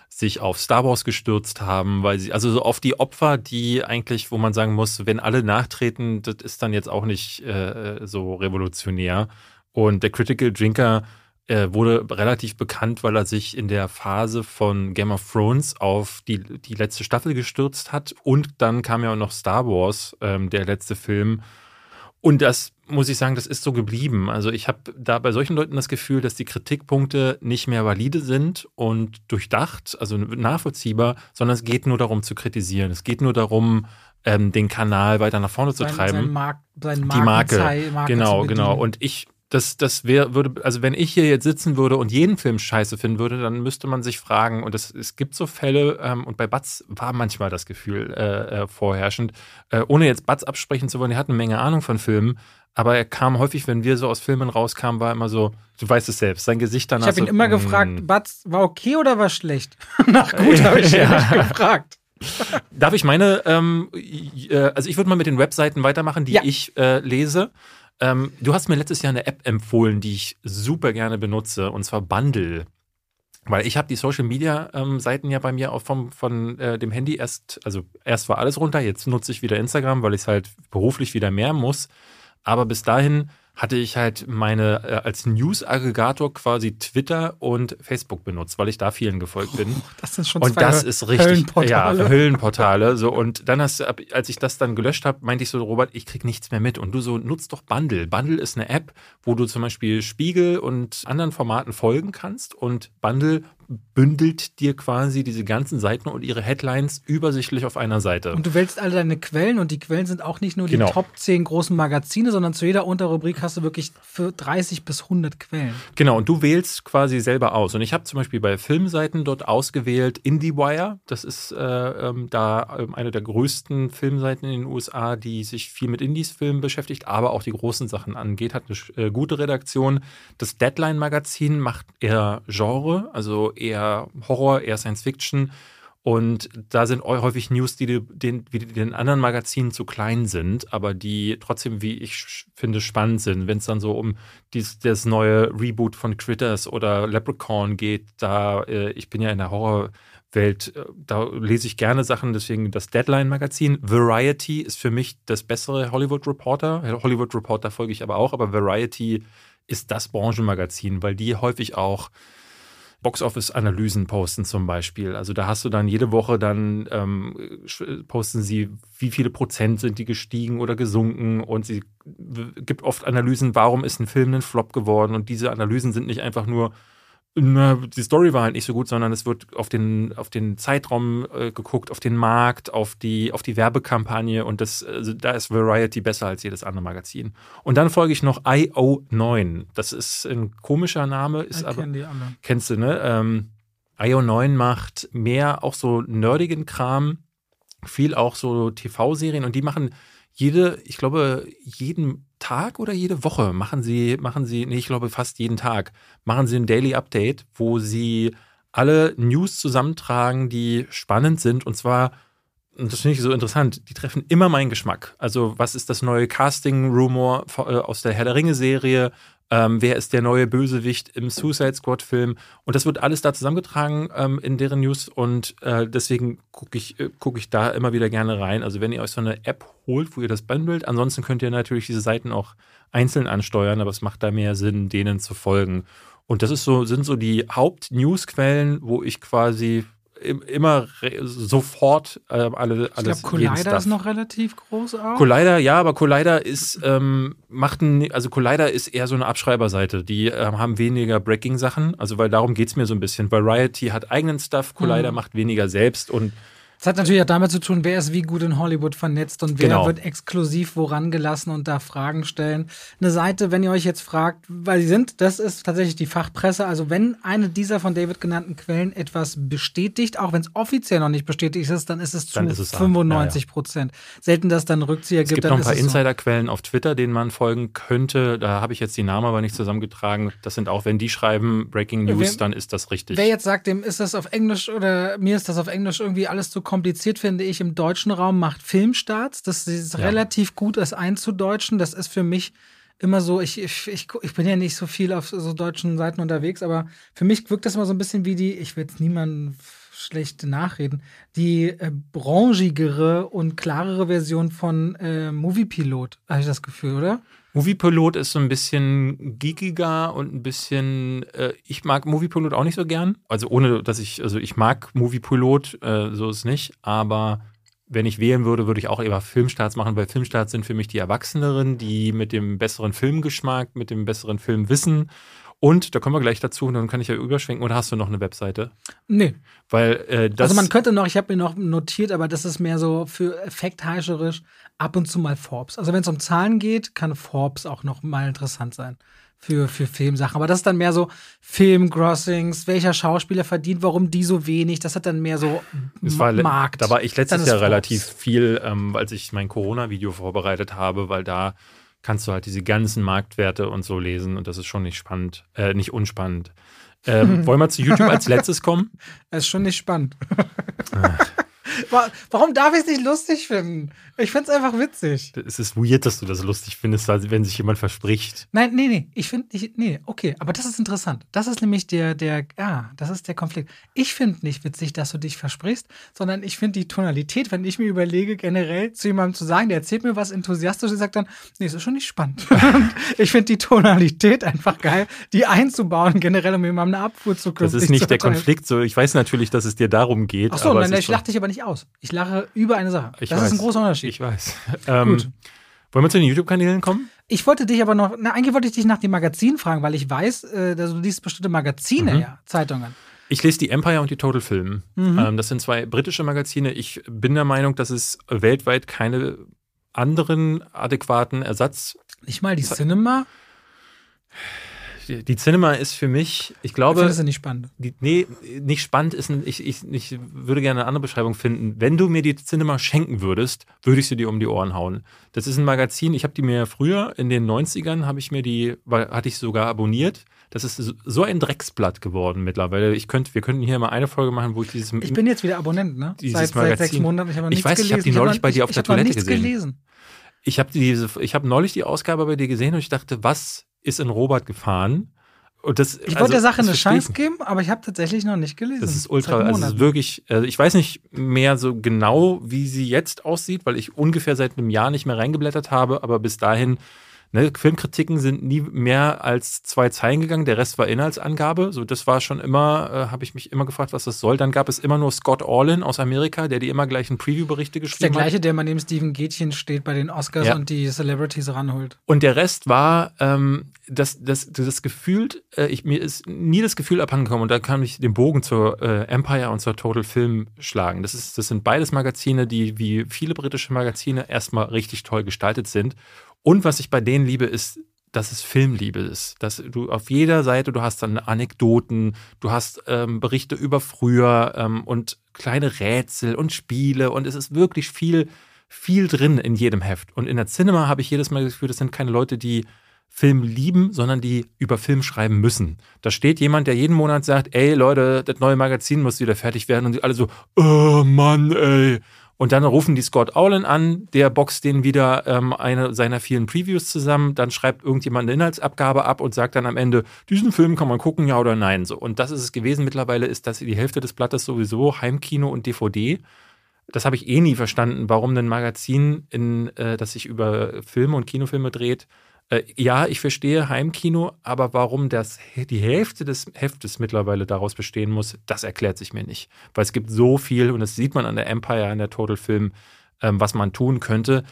sich auf Star Wars gestürzt haben, weil sie, also so auf die Opfer, die eigentlich, wo man sagen muss, wenn alle nachtreten, das ist dann jetzt auch nicht äh, so revolutionär. Und der Critical Drinker äh, wurde relativ bekannt, weil er sich in der Phase von Game of Thrones auf die, die letzte Staffel gestürzt hat. Und dann kam ja auch noch Star Wars, ähm, der letzte Film. Und das muss ich sagen, das ist so geblieben. Also ich habe da bei solchen Leuten das Gefühl, dass die Kritikpunkte nicht mehr valide sind und durchdacht, also nachvollziehbar, sondern es geht nur darum zu kritisieren. Es geht nur darum, ähm, den Kanal weiter nach vorne zu sein, treiben. Sein Mark, sein die Marke, Marke genau, genau. Und ich das, das wäre, würde, also wenn ich hier jetzt sitzen würde und jeden Film scheiße finden würde, dann müsste man sich fragen, und das, es gibt so Fälle, ähm, und bei Batz war manchmal das Gefühl äh, äh, vorherrschend, äh, ohne jetzt Batz absprechen zu wollen, er hat eine Menge Ahnung von Filmen, aber er kam häufig, wenn wir so aus Filmen rauskamen, war immer so, du weißt es selbst, sein Gesicht danach. Ich habe ihn so, immer gefragt, hm. Batz, war okay oder war schlecht? Nach gut habe ich ihn ja. gefragt. Darf ich meine, ähm, äh, also ich würde mal mit den Webseiten weitermachen, die ja. ich äh, lese. Ähm, du hast mir letztes Jahr eine App empfohlen, die ich super gerne benutze, und zwar Bundle. weil ich habe die Social Media ähm, Seiten ja bei mir auch vom, von äh, dem Handy erst, also erst war alles runter, jetzt nutze ich wieder Instagram, weil ich es halt beruflich wieder mehr muss. Aber bis dahin hatte ich halt meine äh, als News-Aggregator quasi Twitter und Facebook benutzt, weil ich da vielen gefolgt bin. Oh, das sind schon und zwei das ist richtig, Höllenportale. ja, Höllenportale. So und dann hast du, als ich das dann gelöscht habe, meinte ich so, Robert, ich krieg nichts mehr mit. Und du so nutzt doch Bundle. Bundle ist eine App, wo du zum Beispiel Spiegel und anderen Formaten folgen kannst und Bundle bündelt dir quasi diese ganzen Seiten und ihre Headlines übersichtlich auf einer Seite. Und du wählst alle deine Quellen und die Quellen sind auch nicht nur die Genau. Top 10 großen Magazine, sondern zu jeder Unterrubrik hast du wirklich für 30 bis 100 Quellen. Genau, und du wählst quasi selber aus. Und ich habe zum Beispiel bei Filmseiten dort ausgewählt IndieWire. Das ist äh, ähm, da ähm, eine der größten Filmseiten in den USA, die sich viel mit Indies-Filmen beschäftigt, aber auch die großen Sachen angeht. Hat eine äh, gute Redaktion. Das Deadline-Magazin macht eher Genre, also eher Horror, eher Science-Fiction. Und da sind häufig News, die den, die den anderen Magazinen zu klein sind, aber die trotzdem, wie ich finde, spannend sind. Wenn es dann so um dies, das neue Reboot von Critters oder Leprechaun geht, da äh, ich bin ja in der Horrorwelt, äh, da lese ich gerne Sachen, deswegen das Deadline-Magazin. Variety ist für mich das bessere Hollywood Reporter. Hollywood Reporter folge ich aber auch, aber Variety ist das Branchenmagazin, weil die häufig auch Box-Office-Analysen posten zum Beispiel. Also da hast du dann jede Woche dann ähm, posten sie, wie viele Prozent sind die gestiegen oder gesunken und sie gibt oft Analysen, warum ist ein Film ein Flop geworden und diese Analysen sind nicht einfach nur na, die Story war halt nicht so gut, sondern es wird auf den, auf den Zeitraum äh, geguckt, auf den Markt, auf die, auf die Werbekampagne und das, also da ist Variety besser als jedes andere Magazin. Und dann folge ich noch IO9. Das ist ein komischer Name, ist Ich aber kenn die alle. kennst du, ne? Ähm, IO9 macht mehr auch so nerdigen Kram, viel auch so TV-Serien und die machen jede, ich glaube, jeden Tag oder jede Woche machen sie, machen sie, nee, ich glaube fast jeden Tag, machen sie ein Daily Update, wo sie alle News zusammentragen, die spannend sind und zwar das finde ich so interessant, die treffen immer meinen Geschmack. Also, was ist das neue Casting-Rumor äh, aus der Herr der Ringe-Serie? Ähm, wer ist der neue Bösewicht im Suicide Squad-Film? Und das wird alles da zusammengetragen ähm, in deren News und äh, deswegen gucke ich, äh, guck ich da immer wieder gerne rein. Also, wenn ihr euch so eine App holt, wo ihr das bundelt, ansonsten könnt ihr natürlich diese Seiten auch einzeln ansteuern, aber es macht da mehr Sinn, denen zu folgen. Und das ist so, sind so die Haupt-News-Quellen, wo ich quasi immer sofort äh, alle, Ich alles glaube, jeden Collider ist noch relativ groß auch. Collider, ja, aber Collider ist, ähm, macht ein, also Collider ist eher so eine Abschreiberseite. Die ähm, haben weniger Breaking-Sachen, also weil darum geht's mir so ein bisschen. Variety hat eigenen Stuff, Collider Mhm. macht weniger selbst und Das hat natürlich auch damit zu tun, wer ist wie gut in Hollywood vernetzt und wer Genau. wird exklusiv woran gelassen und da Fragen stellen. Eine Seite, wenn ihr euch jetzt fragt, weil sie sind, das ist tatsächlich die Fachpresse. Also wenn eine dieser von David genannten Quellen etwas bestätigt, auch wenn es offiziell noch nicht bestätigt ist, dann ist es zu ist es da. 95 Prozent. Selten, dass dann Rückzieher es gibt. gibt dann noch ein paar es so. Insiderquellen auf Twitter, denen man folgen könnte. Da habe ich jetzt die Namen aber nicht zusammengetragen. Das sind auch, wenn die schreiben Breaking News, Wer- dann ist das richtig. Wer jetzt sagt, dem ist das auf Englisch oder mir ist das auf Englisch irgendwie alles zu kompliziert, finde ich, im deutschen Raum macht Filmstarts. Das ist Ja. relativ gut, das einzudeutschen. Das ist für mich immer so, ich, ich, ich, bin ja nicht so viel auf so deutschen Seiten unterwegs, aber für mich wirkt das immer so ein bisschen wie die, ich will jetzt niemanden schlecht nachreden, die äh, branchigere und klarere Version von äh, Moviepilot, habe ich das Gefühl, oder? Moviepilot ist so ein bisschen geekiger und ein bisschen, äh, ich mag Moviepilot auch nicht so gern. Also ohne, dass ich, also ich mag Moviepilot, äh, so ist nicht, aber wenn ich wählen würde, würde ich auch eher Filmstarts machen, weil Filmstarts sind für mich die Erwachseneren, die mit dem besseren Filmgeschmack, mit dem besseren Filmwissen und da kommen wir gleich dazu und dann kann ich ja überschwenken. Oder hast du noch eine Webseite? Nee. Weil äh, das also man könnte noch, ich habe mir noch notiert, aber das ist mehr so für effektheischerisch ab und zu mal Forbes. Also wenn es um Zahlen geht, kann Forbes auch noch mal interessant sein für, für Filmsachen. Aber das ist dann mehr so Filmgrossings, welcher Schauspieler verdient, warum die so wenig. Das hat dann mehr so Es war, Markt. Da war ich letztes Jahr Forbes. relativ viel, ähm, als ich mein Corona-Video vorbereitet habe, weil da kannst du halt diese ganzen Marktwerte und so lesen und das ist schon nicht spannend, äh, nicht unspannend. Ähm, wollen wir zu YouTube als letztes kommen? Das ist schon nicht spannend. Warum darf ich es nicht lustig finden? Ich finde es einfach witzig. Es ist weird, dass du das lustig findest, wenn sich jemand verspricht. Nein, nee, nee. Ich finde nicht, nee, okay. Aber das ist interessant. Das ist nämlich der, der, ja, das ist der Konflikt. Ich finde nicht witzig, dass du dich versprichst, sondern ich finde die Tonalität, wenn ich mir überlege, generell zu jemandem zu sagen, der erzählt mir was enthusiastisch und sagt dann, nee, ist schon nicht spannend. ich finde die Tonalität einfach geil, die einzubauen, generell, um jemandem eine Abfuhr zu kümmern. Das ist nicht der Konflikt. So, ich weiß natürlich, dass es dir darum geht. Ach so, nein, ich lache dich aber nicht aus. Ich lache über eine Sache. Ich das weiß. ist ein großer Unterschied. Ich weiß. Ähm, Gut. Wollen wir zu den YouTube-Kanälen kommen? Ich wollte dich aber noch, na, eigentlich wollte ich dich nach dem Magazin fragen, weil ich weiß, äh, dass du liest bestimmte Magazine, mhm. ja, Zeitungen. Ich lese die Empire und die Total Film. Mhm. Ähm, das sind zwei britische Magazine. Ich bin der Meinung, dass es weltweit keine anderen adäquaten Ersatz. Nicht mal die Cinema? Die, Cinema ist für mich, ich glaube. Findest du nicht spannend? Die, nee, nicht spannend ist, ein, ich, ich, ich würde gerne eine andere Beschreibung finden. Wenn du mir die Cinema schenken würdest, würde ich sie dir um die Ohren hauen. Das ist ein Magazin, ich habe die mir früher, in den 90ern, habe ich mir die, hatte ich sogar abonniert. Das ist so ein Drecksblatt geworden mittlerweile. Ich könnte, wir könnten hier mal eine Folge machen, wo ich dieses. Ich bin jetzt wieder Abonnent, ne? Seit, seit, sechs Monaten. Ich habe nichts ich weiß, gelesen. Ich habe die neulich ich bei dir auf ich, der Toilette gesehen. Gelesen. Ich habe diese, ich habe neulich die Ausgabe bei dir gesehen und ich dachte, was ist in Robert gefahren. Und das, ich wollte also, der Sache eine Chance geben, aber ich habe tatsächlich noch nicht gelesen. Das ist ultra, also ist wirklich, also ich weiß nicht mehr so genau, wie sie jetzt aussieht, weil ich ungefähr seit einem Jahr nicht mehr reingeblättert habe, aber bis dahin Ne, Filmkritiken sind nie mehr als zwei Zeilen gegangen, der Rest war Inhaltsangabe. So, das war schon immer, äh, habe ich mich immer gefragt, was das soll. Dann gab es immer nur Scott Orlin aus Amerika, der die immer gleichen Preview-Berichte geschrieben hat. Der gleiche, hat. der mal neben Steven Gätchen steht bei den Oscars ja. und die Celebrities ranholt. Und der Rest war, ähm, das, das, das Gefühl, äh, ich, mir ist nie das Gefühl abhandengekommen und da kann ich den Bogen zur äh, Empire und zur Total Film schlagen. Das, ist, das sind beides Magazine, die wie viele britische Magazine erstmal richtig toll gestaltet sind und was ich bei denen liebe, ist, dass es Filmliebe ist. Dass du auf jeder Seite, du hast dann Anekdoten, du hast ähm, Berichte über früher ähm, und kleine Rätsel und Spiele und es ist wirklich viel, viel drin in jedem Heft. Und in der Cinema habe ich jedes Mal das Gefühl, das sind keine Leute, die Film lieben, sondern die über Film schreiben müssen. Da steht jemand, der jeden Monat sagt, ey Leute, das neue Magazin muss wieder fertig werden und die alle so, oh Mann, ey. Und dann rufen die Scott Owlin an, der boxt denen wieder ähm, eine seiner vielen Previews zusammen. Dann schreibt irgendjemand eine Inhaltsabgabe ab und sagt dann am Ende, diesen Film kann man gucken, ja oder nein. So. Und das ist es gewesen. Mittlerweile ist das die Hälfte des Blattes sowieso Heimkino und DVD. Das habe ich eh nie verstanden, warum ein Magazin, in, äh, das sich über Filme und Kinofilme dreht, äh, ja, ich verstehe Heimkino, aber warum das, die Hälfte des Heftes mittlerweile daraus bestehen muss, das erklärt sich mir nicht. Weil es gibt so viel, und das sieht man an der Empire, an der Total Film, ähm, was man tun könnte.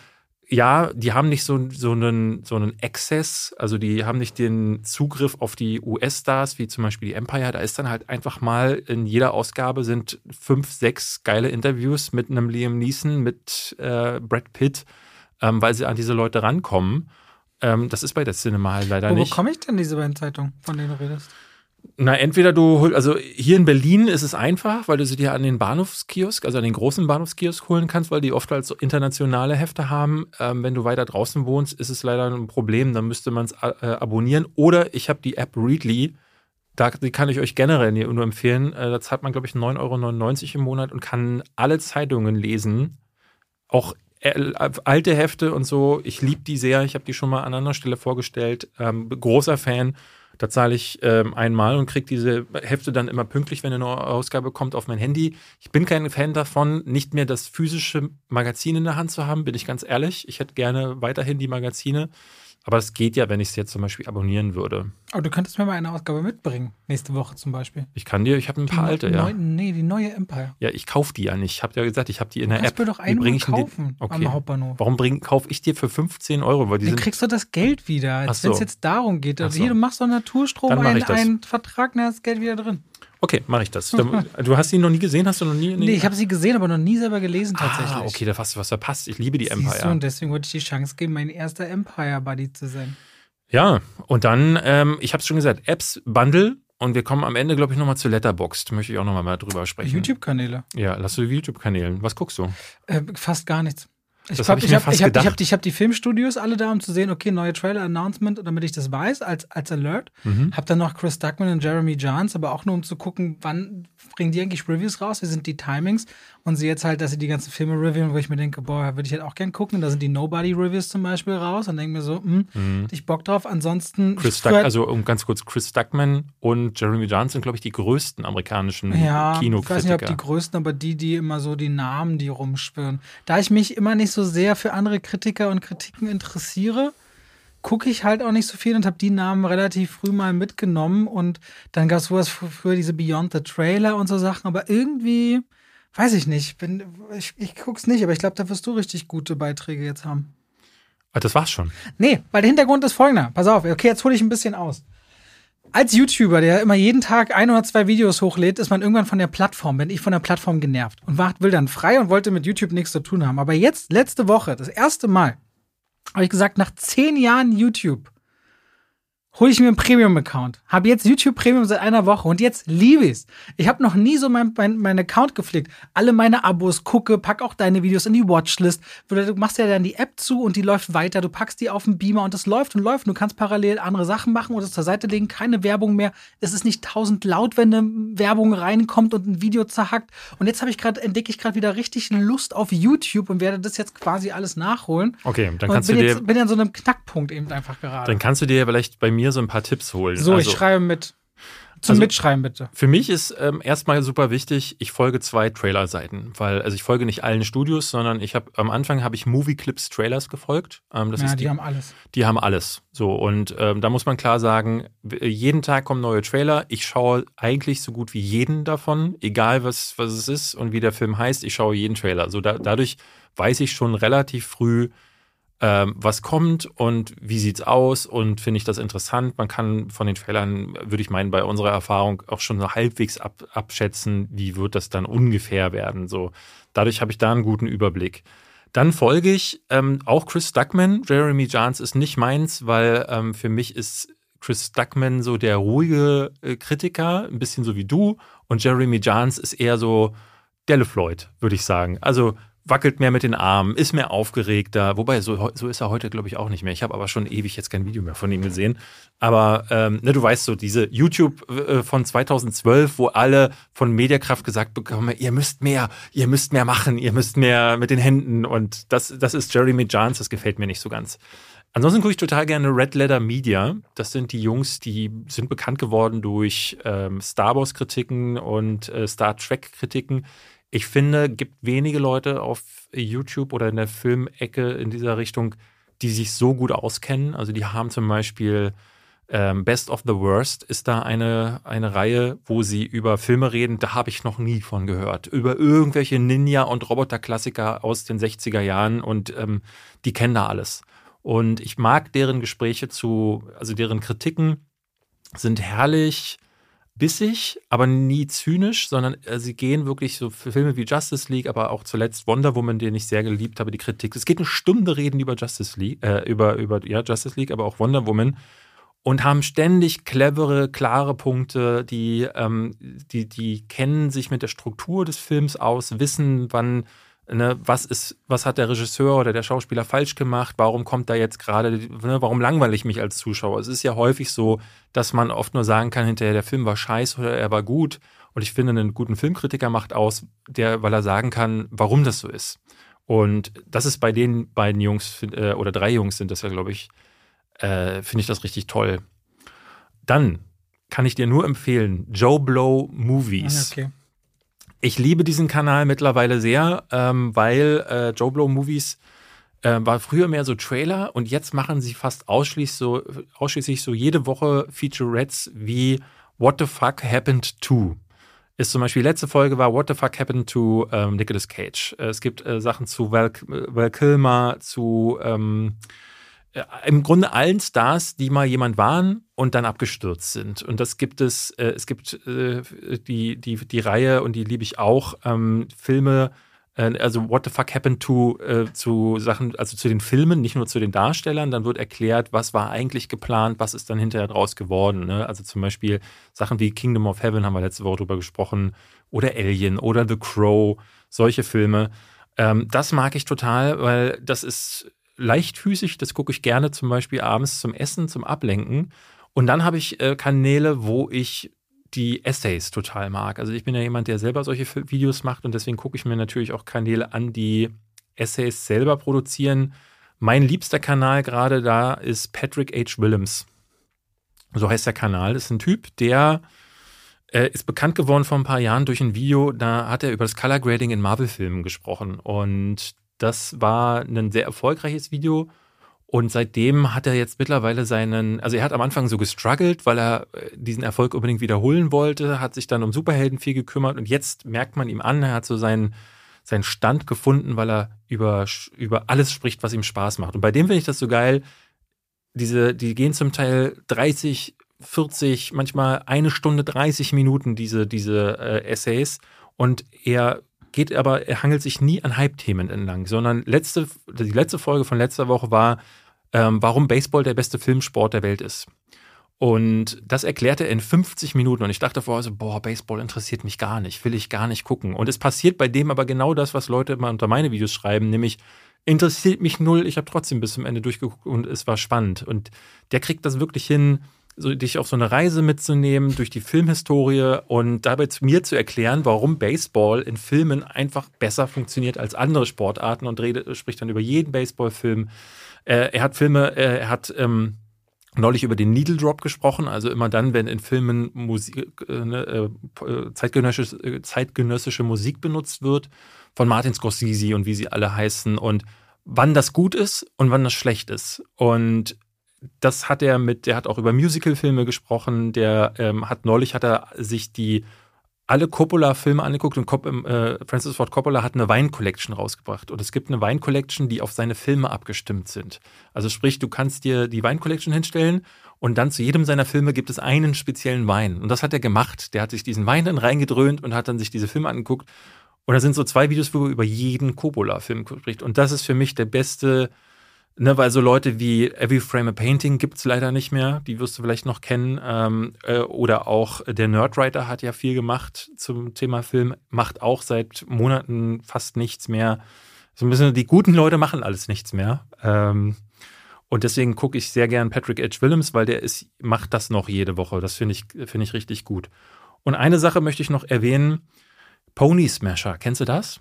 Ja, die haben nicht so, so, einen, so einen Access, also die haben nicht den Zugriff auf die US-Stars, wie zum Beispiel die Empire. Da ist dann halt einfach mal in jeder Ausgabe sind fünf, sechs geile Interviews mit einem Liam Neeson, mit äh, Brad Pitt, ähm, weil sie an diese Leute rankommen. Ähm, das ist bei der Cinema halt leider Wo nicht. Wo komme ich denn diese beiden Zeitungen, von denen du redest? Na, entweder du, also hier in Berlin ist es einfach, weil du sie dir an den Bahnhofskiosk, also an den großen Bahnhofskiosk holen kannst, weil die oft als so internationale Hefte haben. Ähm, wenn du weiter draußen wohnst, ist es leider ein Problem, dann müsste man es äh, abonnieren. Oder ich habe die App Readly, da, die kann ich euch generell nur empfehlen. Äh, da zahlt man, glaube ich, 9,99 Euro im Monat und kann alle Zeitungen lesen. Auch alte Hefte und so, ich liebe die sehr. Ich habe die schon mal an anderer Stelle vorgestellt. Ähm, großer Fan. Da zahle ich ähm, einmal und kriege diese Hefte dann immer pünktlich, wenn eine neue Ausgabe kommt, auf mein Handy. Ich bin kein Fan davon, nicht mehr das physische Magazin in der Hand zu haben, bin ich ganz ehrlich. Ich hätte gerne weiterhin die Magazine. Aber es geht ja, wenn ich es jetzt zum Beispiel abonnieren würde. Aber du könntest mir mal eine Ausgabe mitbringen, nächste Woche zum Beispiel. Ich kann dir, ich habe ein paar die alte, ja. nee, die neue Empire. Ja, ich kaufe die ja nicht. Ich habe ja gesagt, ich habe die in der du App. mir doch einen mal kaufen okay. am Hauptbahnhof. Warum kaufe ich dir für 15 Euro? Weil die Dann kriegst du das Geld wieder, als so. wenn es jetzt darum geht. Also so. hier, du machst doch Naturstrom, einen, einen Vertrag, dann ist das Geld wieder drin. Okay, mache ich das. Du hast sie noch nie gesehen, hast du noch nie? Nee, ich habe sie gesehen, aber noch nie selber gelesen ah, tatsächlich. Ah, okay, da hast du was verpasst. Ich liebe die Siehst Empire. Du, und deswegen wollte ich die Chance geben, mein erster Empire-Buddy zu sein. Ja, und dann, ähm, ich habe es schon gesagt, Apps, Bundle und wir kommen am Ende, glaube ich, nochmal zu Letterboxd. Möchte ich auch nochmal mal drüber sprechen. YouTube-Kanäle. Ja, lass du YouTube-Kanälen. Was guckst du? Äh, fast gar nichts. Ich habe ich, ich hab, ich hab, ich hab, die- ich hab die Filmstudios alle da, um zu sehen, okay, neue Trailer-Announcement, damit ich das weiß, als, als Alert. Mhm. Hab dann noch Chris Duckman und Jeremy Johns, aber auch nur um zu gucken, wann bringen die eigentlich Reviews raus, wie sind die Timings. Und sie jetzt halt, dass sie die ganzen Filme reviewen, wo ich mir denke, boah, würde ich halt auch gern gucken. Da sind die Nobody-Reviews zum Beispiel raus und denke mir so, hm, hätte ich Bock drauf. Ansonsten. Mhm. Chris Duck, also um ganz kurz, Chris Duckman und Jeremy Johns sind, glaube ich, die größten amerikanischen Ja, ich weiß nicht, ob Kinokritiker. die größten, aber die, die immer so die Namen, die rumschwirren. Da ich mich immer nicht so sehr für andere Kritiker und Kritiken interessiere, gucke ich halt auch nicht so viel und habe die Namen relativ früh mal mitgenommen. Und dann gab es sowas fr- früher, diese Beyond the Trailer und so Sachen. Aber irgendwie, weiß ich nicht, bin, ich, ich guck's nicht, aber ich glaube, da wirst du richtig gute Beiträge jetzt haben. Ah, das war's schon. Nee, weil der Hintergrund ist folgender. Pass auf, okay, jetzt hole ich ein bisschen aus. Als YouTuber, der immer jeden Tag ein oder zwei Videos hochlädt, ist man irgendwann von der Plattform, bin ich von der Plattform genervt und war, will dann frei und wollte mit YouTube nichts zu tun haben. Aber jetzt, letzte Woche, das erste Mal, habe ich gesagt, nach zehn Jahren YouTube hole ich mir einen Premium-Account. Habe jetzt YouTube Premium seit einer Woche und jetzt liebe ich's. Ich habe noch nie so meinen mein, mein Account gepflegt. Alle meine Abos gucke, pack auch deine Videos in die Watchlist. Du machst ja dann die App zu und die läuft weiter. Du packst die auf den Beamer und das läuft und läuft. Und du kannst parallel andere Sachen machen oder es zur Seite legen. Keine Werbung mehr. Es ist nicht tausend laut, wenn eine Werbung reinkommt und ein Video zerhackt. Und jetzt habe ich gerade entdecke ich gerade wieder richtig Lust auf YouTube und werde das jetzt quasi alles nachholen. Okay, dann und kannst du dir, jetzt bin an so einem Knackpunkt eben einfach gerade. dann kannst du dir vielleicht bei mir so ein paar Tipps holen. So, also, ich schreibe mit. Zum Also- Mitschreiben bitte. Für mich ist ähm, erstmal super wichtig, ich folge zwei Trailer-Seiten, weil also ich folge nicht allen Studios, sondern ich habe am Anfang habe ich Movie Clips Trailers gefolgt. Ähm, das ja, ist die, die, haben alles. die haben alles. So und ähm, da muss man klar sagen, jeden Tag kommen neue Trailer. Ich schaue eigentlich so gut wie jeden davon, egal was was es ist und wie der Film heißt. Ich schaue jeden Trailer. So da, dadurch weiß ich schon relativ früh, ähm, was kommt und wie sieht's aus und finde ich das interessant. Man kann von den Trailern, würde ich meinen, bei unserer Erfahrung auch schon so halbwegs ab, abschätzen, wie wird das dann ungefähr werden. So, dadurch habe ich da einen guten Überblick. Dann folge ich ähm, auch Chris Duckman. Jeremy Johns ist nicht meins, weil ähm, für mich ist Chris Duckman so der ruhige äh, Kritiker, ein bisschen so wie du. Und Jeremy Johns ist eher so der LeFloid, würde ich sagen. Also wackelt mehr mit den Armen, ist mehr aufgeregter. Wobei, so, so ist er heute, glaube ich, auch nicht mehr. Ich habe aber schon ewig jetzt kein Video mehr von ihm gesehen. Aber ähm, ne, du weißt so, diese YouTube äh, von 2012, wo alle von Mediakraft gesagt bekommen, ihr müsst mehr, ihr müsst mehr machen, ihr müsst mehr mit den Händen. Und das, das ist Jeremy Johns, das gefällt mir nicht so ganz. Ansonsten gucke ich total gerne Red Letter Media. Das sind die Jungs, die sind bekannt geworden durch ähm, Star Wars-Kritiken und äh, Star Trek-Kritiken. Ich finde, gibt wenige Leute auf YouTube oder in der Filmecke in dieser Richtung, die sich so gut auskennen. Also die haben zum Beispiel ähm, Best of the Worst ist da eine, eine Reihe, wo sie über Filme reden, da habe ich noch nie von gehört. Über irgendwelche Ninja- und Roboter-Klassiker aus den 60er Jahren und ähm, die kennen da alles. Und ich mag deren Gespräche zu, also deren Kritiken sind herrlich bissig, aber nie zynisch, sondern äh, sie gehen wirklich so für Filme wie Justice League, aber auch zuletzt Wonder Woman, den ich sehr geliebt habe, die Kritik. Es geht eine Stunde reden über Justice League, äh, über, über ja, Justice League, aber auch Wonder Woman und haben ständig clevere, klare Punkte, die, ähm, die, die kennen sich mit der Struktur des Films aus, wissen, wann, ne, was ist, was hat der Regisseur oder der Schauspieler falsch gemacht, warum kommt da jetzt gerade, ne, warum langweile ich mich als Zuschauer? Es ist ja häufig so, dass man oft nur sagen kann, hinterher der Film war scheiße oder er war gut. Und ich finde, einen guten Filmkritiker macht aus, der, weil er sagen kann, warum das so ist. Und das ist bei den beiden Jungs, äh, oder drei Jungs sind das ja, glaube ich, äh, finde ich das richtig toll. Dann kann ich dir nur empfehlen, Joe Blow Movies. Okay. Ich liebe diesen Kanal mittlerweile sehr, ähm, weil äh, Joe Blow Movies äh, war früher mehr so Trailer und jetzt machen sie fast ausschließlich so, ausschließlich so jede Woche Featurettes wie What the fuck happened to? Ist zum Beispiel, die letzte Folge war What the fuck happened to ähm, Nicolas Cage. Äh, es gibt äh, Sachen zu Val, Val Kilmer, zu ähm, äh, im Grunde allen Stars, die mal jemand waren und dann abgestürzt sind. Und das gibt es, äh, es gibt äh, die, die, die Reihe und die liebe ich auch, ähm, Filme, äh, also What the fuck happened to, äh, zu Sachen, also zu den Filmen, nicht nur zu den Darstellern, dann wird erklärt, was war eigentlich geplant, was ist dann hinterher draus geworden. Ne? Also zum Beispiel Sachen wie Kingdom of Heaven haben wir letzte Woche drüber gesprochen, oder Alien oder The Crow, solche Filme Ähm, das mag ich total, weil das ist leichtfüßig, das gucke ich gerne zum Beispiel abends zum Essen, zum Ablenken. Und dann habe ich äh, Kanäle, wo ich die Essays total mag. Also ich bin ja jemand, der selber solche Videos macht und deswegen gucke ich mir natürlich auch Kanäle an, die Essays selber produzieren. Mein liebster Kanal gerade da ist Patrick H. Willems. So heißt der Kanal. Das ist ein Typ, der äh, ist bekannt geworden vor ein paar Jahren durch ein Video. Da hat er über das Color Grading in Marvel-Filmen gesprochen. Und das war ein sehr erfolgreiches Video. Und seitdem hat er jetzt mittlerweile seinen, also er hat am Anfang so gestruggelt, weil er äh, diesen Erfolg unbedingt wiederholen wollte, hat sich dann um Superhelden viel gekümmert und jetzt merkt man ihm an, er hat so seinen, seinen Stand gefunden, weil er über, über alles spricht, was ihm Spaß macht. Und bei dem finde ich das so geil. Diese, die gehen zum Teil 30, 40, manchmal eine Stunde 30 Minuten, diese, diese äh, Essays. Und er geht aber, er hangelt sich nie an Hype-Themen entlang, sondern letzte, die letzte Folge von letzter Woche war, ähm, warum Baseball der beste Filmsport der Welt ist. Und das erklärte er in 50 Minuten. Und ich dachte vorher so, boah, Baseball interessiert mich gar nicht, will ich gar nicht gucken. Und es passiert bei dem aber genau das, was Leute immer unter meine Videos schreiben, nämlich interessiert mich null, ich habe trotzdem bis zum Ende durchgeguckt und es war spannend. Und der kriegt das wirklich hin, so, dich auf so eine Reise mitzunehmen durch die Filmhistorie und dabei zu mir zu erklären, warum Baseball in Filmen einfach besser funktioniert als andere Sportarten und redet, spricht dann über jeden Baseballfilm. Äh, er hat Filme, äh, er hat ähm, neulich über den Needle Drop gesprochen, also immer dann, wenn in Filmen Musik, äh, ne, äh zeitgenössische, äh, zeitgenössische Musik benutzt wird, von Martin Scorsese und wie sie alle heißen und wann das gut ist und wann das schlecht ist. Und das hat er mit, der hat auch über Musicalfilme gesprochen, der ähm, hat neulich hat er sich die alle Coppola-Filme angeguckt und Cop ähm, äh, Francis Ford Coppola hat eine Wein-Collection rausgebracht. Und es gibt eine Wein-Collection, die auf seine Filme abgestimmt sind. Also sprich, du kannst dir die Wein-Collection hinstellen und dann zu jedem seiner Filme gibt es einen speziellen Wein. Und das hat er gemacht. Der hat sich diesen Wein dann reingedröhnt und hat dann sich diese Filme angeguckt. Und da sind so zwei Videos, wo er über jeden Coppola-Film spricht. Und das ist für mich der beste Ne, weil so Leute wie Every Frame a Painting gibt es leider nicht mehr, die wirst du vielleicht noch kennen. Ähm, äh, oder auch der Nerdwriter hat ja viel gemacht zum Thema Film, macht auch seit Monaten fast nichts mehr. So ein bisschen die guten Leute machen alles nichts mehr. Ähm, und deswegen gucke ich sehr gern Patrick H. Willems, weil der ist, macht das noch jede Woche. Das finde ich, find ich richtig gut. Und eine Sache möchte ich noch erwähnen: Pony Smasher. Kennst du das?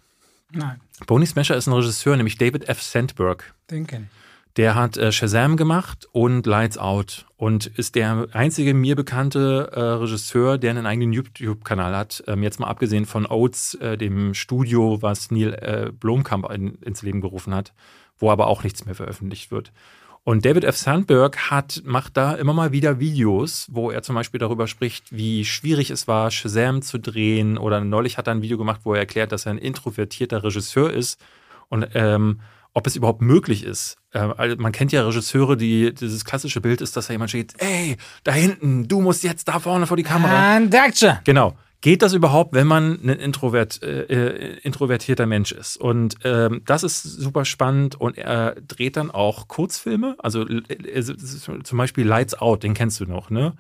Nein. Pony Smasher ist ein Regisseur, nämlich David F. Sandberg. Den kenne ich. Der hat äh, Shazam gemacht und Lights Out und ist der einzige mir bekannte äh, Regisseur, der einen eigenen YouTube-Kanal hat. Ähm, jetzt mal abgesehen von Oates, äh, dem Studio, was Neil äh, Blomkamp in, ins Leben gerufen hat, wo aber auch nichts mehr veröffentlicht wird. Und David F. Sandberg hat, macht da immer mal wieder Videos, wo er zum Beispiel darüber spricht, wie schwierig es war, Shazam zu drehen. Oder neulich hat er ein Video gemacht, wo er erklärt, dass er ein introvertierter Regisseur ist und ähm, ob es überhaupt möglich ist. Äh, man kennt ja Regisseure, die dieses klassische Bild ist, dass da jemand steht, ey, da hinten, du musst jetzt da vorne vor die Kamera. Action. Genau. Geht das überhaupt, wenn man ein Introvert, äh, äh, introvertierter Mensch ist? Und ähm, das ist super spannend und er dreht dann auch Kurzfilme, also äh, zum Beispiel Lights Out, den kennst du noch, ne?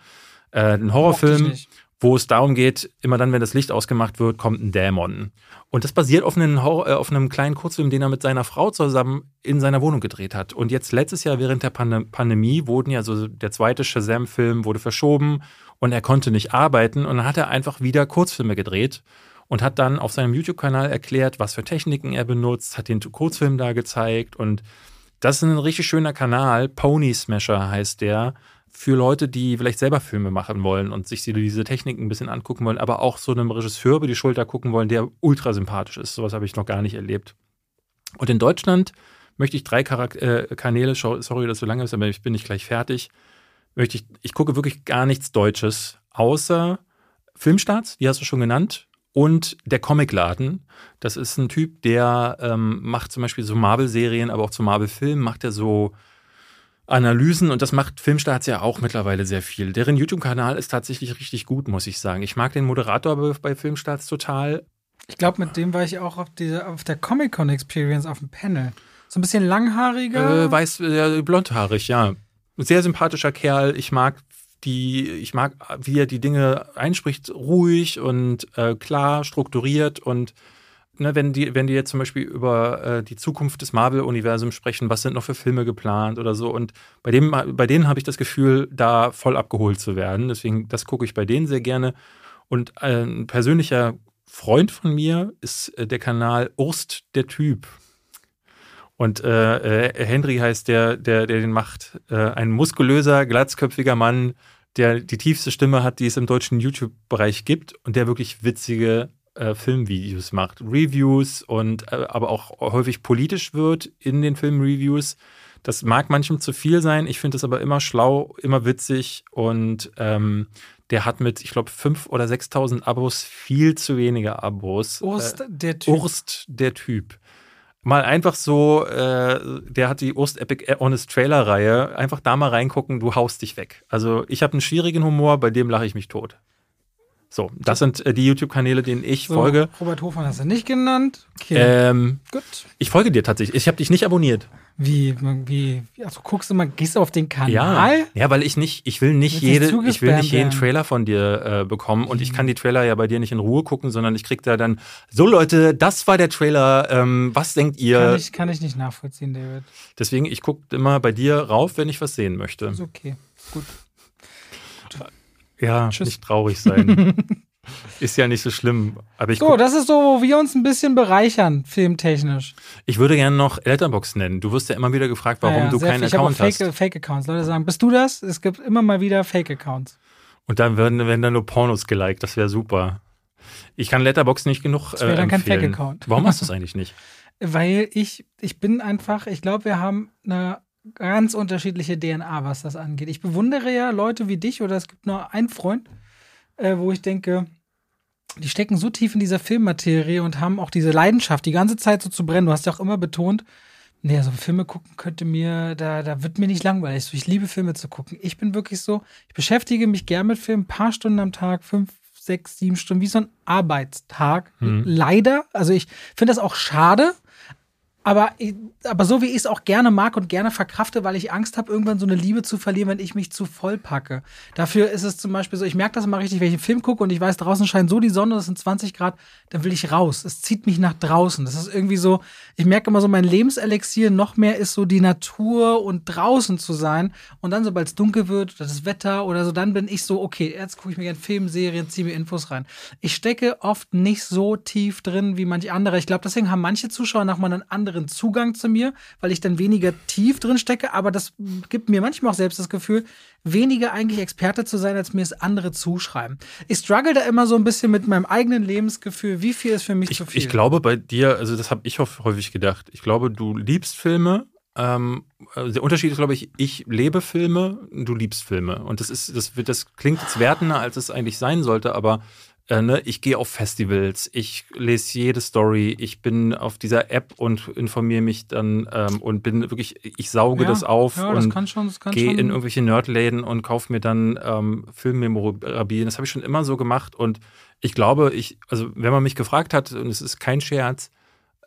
Äh, ein Horrorfilm, wo es darum geht, immer dann, wenn das Licht ausgemacht wird, kommt ein Dämon. Und das basiert auf einem, äh, auf einem kleinen Kurzfilm, den er mit seiner Frau zusammen in seiner Wohnung gedreht hat. Und jetzt letztes Jahr während der Pandem Pandemie wurden ja so der zweite Shazam-Film wurde verschoben und er konnte nicht arbeiten. Und dann hat er einfach wieder Kurzfilme gedreht und hat dann auf seinem YouTube-Kanal erklärt, was für Techniken er benutzt, hat den Kurzfilm da gezeigt und das ist ein richtig schöner Kanal. Pony Smasher heißt der für Leute, die vielleicht selber Filme machen wollen und sich diese Techniken ein bisschen angucken wollen, aber auch so einem Regisseur über die Schulter gucken wollen, der ultra sympathisch ist. Sowas habe ich noch gar nicht erlebt. Und in Deutschland möchte ich drei Charak äh, Kanäle, sorry, dass so lange ist, aber ich bin nicht gleich fertig. Möchte ich, ich gucke wirklich gar nichts Deutsches, außer Filmstarts, die hast du schon genannt, und der Comicladen. Das ist ein Typ, der ähm, macht zum Beispiel so Marvel-Serien, aber auch zu Marvel-Filmen macht er so Analysen und das macht Filmstarts ja auch mittlerweile sehr viel. Deren YouTube-Kanal ist tatsächlich richtig gut, muss ich sagen. Ich mag den Moderator bei Filmstarts total. Ich glaube, mit dem war ich auch auf, diese, auf der Comic-Con Experience auf dem Panel. So ein bisschen langhaariger. Äh, weiß, äh, blondhaarig, ja. Sehr sympathischer Kerl. Ich mag die, ich mag, wie er die Dinge einspricht, ruhig und äh, klar, strukturiert und ne, wenn die, wenn die jetzt zum Beispiel über äh, die Zukunft des Marvel-Universums sprechen, was sind noch für Filme geplant oder so. Und bei, dem, bei denen habe ich das Gefühl, da voll abgeholt zu werden. Deswegen, das gucke ich bei denen sehr gerne. Und ein persönlicher Freund von mir ist äh, der Kanal Urst der Typ. Und äh, äh, Henry heißt der, der, der den macht. Äh, ein muskulöser, glatzköpfiger Mann, der die tiefste Stimme hat, die es im deutschen YouTube-Bereich gibt und der wirklich witzige äh, Filmvideos macht. Reviews und äh, aber auch häufig politisch wird in den Filmreviews. Das mag manchem zu viel sein. Ich finde es aber immer schlau, immer witzig und ähm, der hat mit, ich glaube, 5.000 oder 6.000 Abos viel zu wenige Abos. Urst äh, der Typ. Urst der Typ mal einfach so, äh, der hat die Urst Epic Honest Trailer Reihe, einfach da mal reingucken, du haust dich weg. Also ich habe einen schwierigen Humor, bei dem lache ich mich tot. So, das sind äh, die YouTube-Kanäle, denen ich so, folge. Robert Hofmann hast du nicht genannt. Okay. Ähm, Gut. Ich folge dir tatsächlich. Ich habe dich nicht abonniert. Wie, wie, also guckst du mal, gehst du auf den Kanal? Ja, ja weil ich nicht, ich will nicht jede, ich will nicht jeden Trailer von dir äh, bekommen und ich kann die Trailer ja bei dir nicht in Ruhe gucken, sondern ich krieg da dann, so Leute, das war der Trailer, ähm, was denkt ihr? Kann ich, kann ich nicht nachvollziehen, David. Deswegen, ich gucke immer bei dir rauf, wenn ich was sehen möchte. Ist okay, gut. Ja, Tschüss. nicht traurig sein. Ist ja nicht so schlimm. Aber ich so, das ist so, wo wir uns ein bisschen bereichern, filmtechnisch. Ich würde gerne noch Letterbox nennen. Du wirst ja immer wieder gefragt, warum ja, du keinen viel. Account ich Fake, hast. Fake-Accounts. Leute sagen, bist du das? Es gibt immer mal wieder Fake-Accounts. Und dann werden, werden dann nur Pornos geliked. Das wäre super. Ich kann Letterbox nicht genug das wäre äh, dann kein Fake-Account. Warum hast du es eigentlich nicht? Weil ich, ich bin einfach, ich glaube, wir haben eine ganz unterschiedliche DNA, was das angeht. Ich bewundere ja Leute wie dich oder es gibt nur einen Freund, äh, wo ich denke, die stecken so tief in dieser Filmmaterie und haben auch diese Leidenschaft, die ganze Zeit so zu brennen. Du hast ja auch immer betont, nee, so Filme gucken könnte mir, da, da wird mir nicht langweilig. So, ich liebe Filme zu gucken. Ich bin wirklich so, ich beschäftige mich gern mit Filmen, ein paar Stunden am Tag, fünf, sechs, sieben Stunden, wie so ein Arbeitstag. Mhm. Leider. Also ich finde das auch schade, aber, aber so wie ich es auch gerne mag und gerne verkrafte, weil ich Angst habe, irgendwann so eine Liebe zu verlieren, wenn ich mich zu voll packe. Dafür ist es zum Beispiel so, ich merke das immer richtig, wenn ich einen Film gucke und ich weiß, draußen scheint so die Sonne, das sind 20 Grad, dann will ich raus. Es zieht mich nach draußen. Das ist irgendwie so, ich merke immer so, mein Lebenselixier noch mehr ist so die Natur und draußen zu sein. Und dann, sobald es dunkel wird, das Wetter oder so, dann bin ich so, okay, jetzt gucke ich mir gerne Film, Serien, ziehe mir Infos rein. Ich stecke oft nicht so tief drin wie manche andere. Ich glaube, deswegen haben manche Zuschauer nach mal einen anderen anderen Zugang zu mir, weil ich dann weniger tief drin stecke. Aber das gibt mir manchmal auch selbst das Gefühl, weniger eigentlich Experte zu sein, als mir es andere zuschreiben. Ich struggle da immer so ein bisschen mit meinem eigenen Lebensgefühl. Wie viel ist für mich ich, zu viel? Ich glaube bei dir, also das habe ich häufig gedacht. Ich glaube, du liebst Filme. Ähm, also der Unterschied ist, glaube ich, ich lebe Filme, du liebst Filme. Und das ist, das wird, das klingt jetzt wertender, als es eigentlich sein sollte, aber äh, ne, ich gehe auf Festivals, ich lese jede Story, ich bin auf dieser App und informiere mich dann ähm, und bin wirklich, ich sauge ja, das auf ja, und gehe in irgendwelche Nerdläden und kaufe mir dann ähm, Filmmemorabilien. Das habe ich schon immer so gemacht und ich glaube, ich, also wenn man mich gefragt hat, und es ist kein Scherz,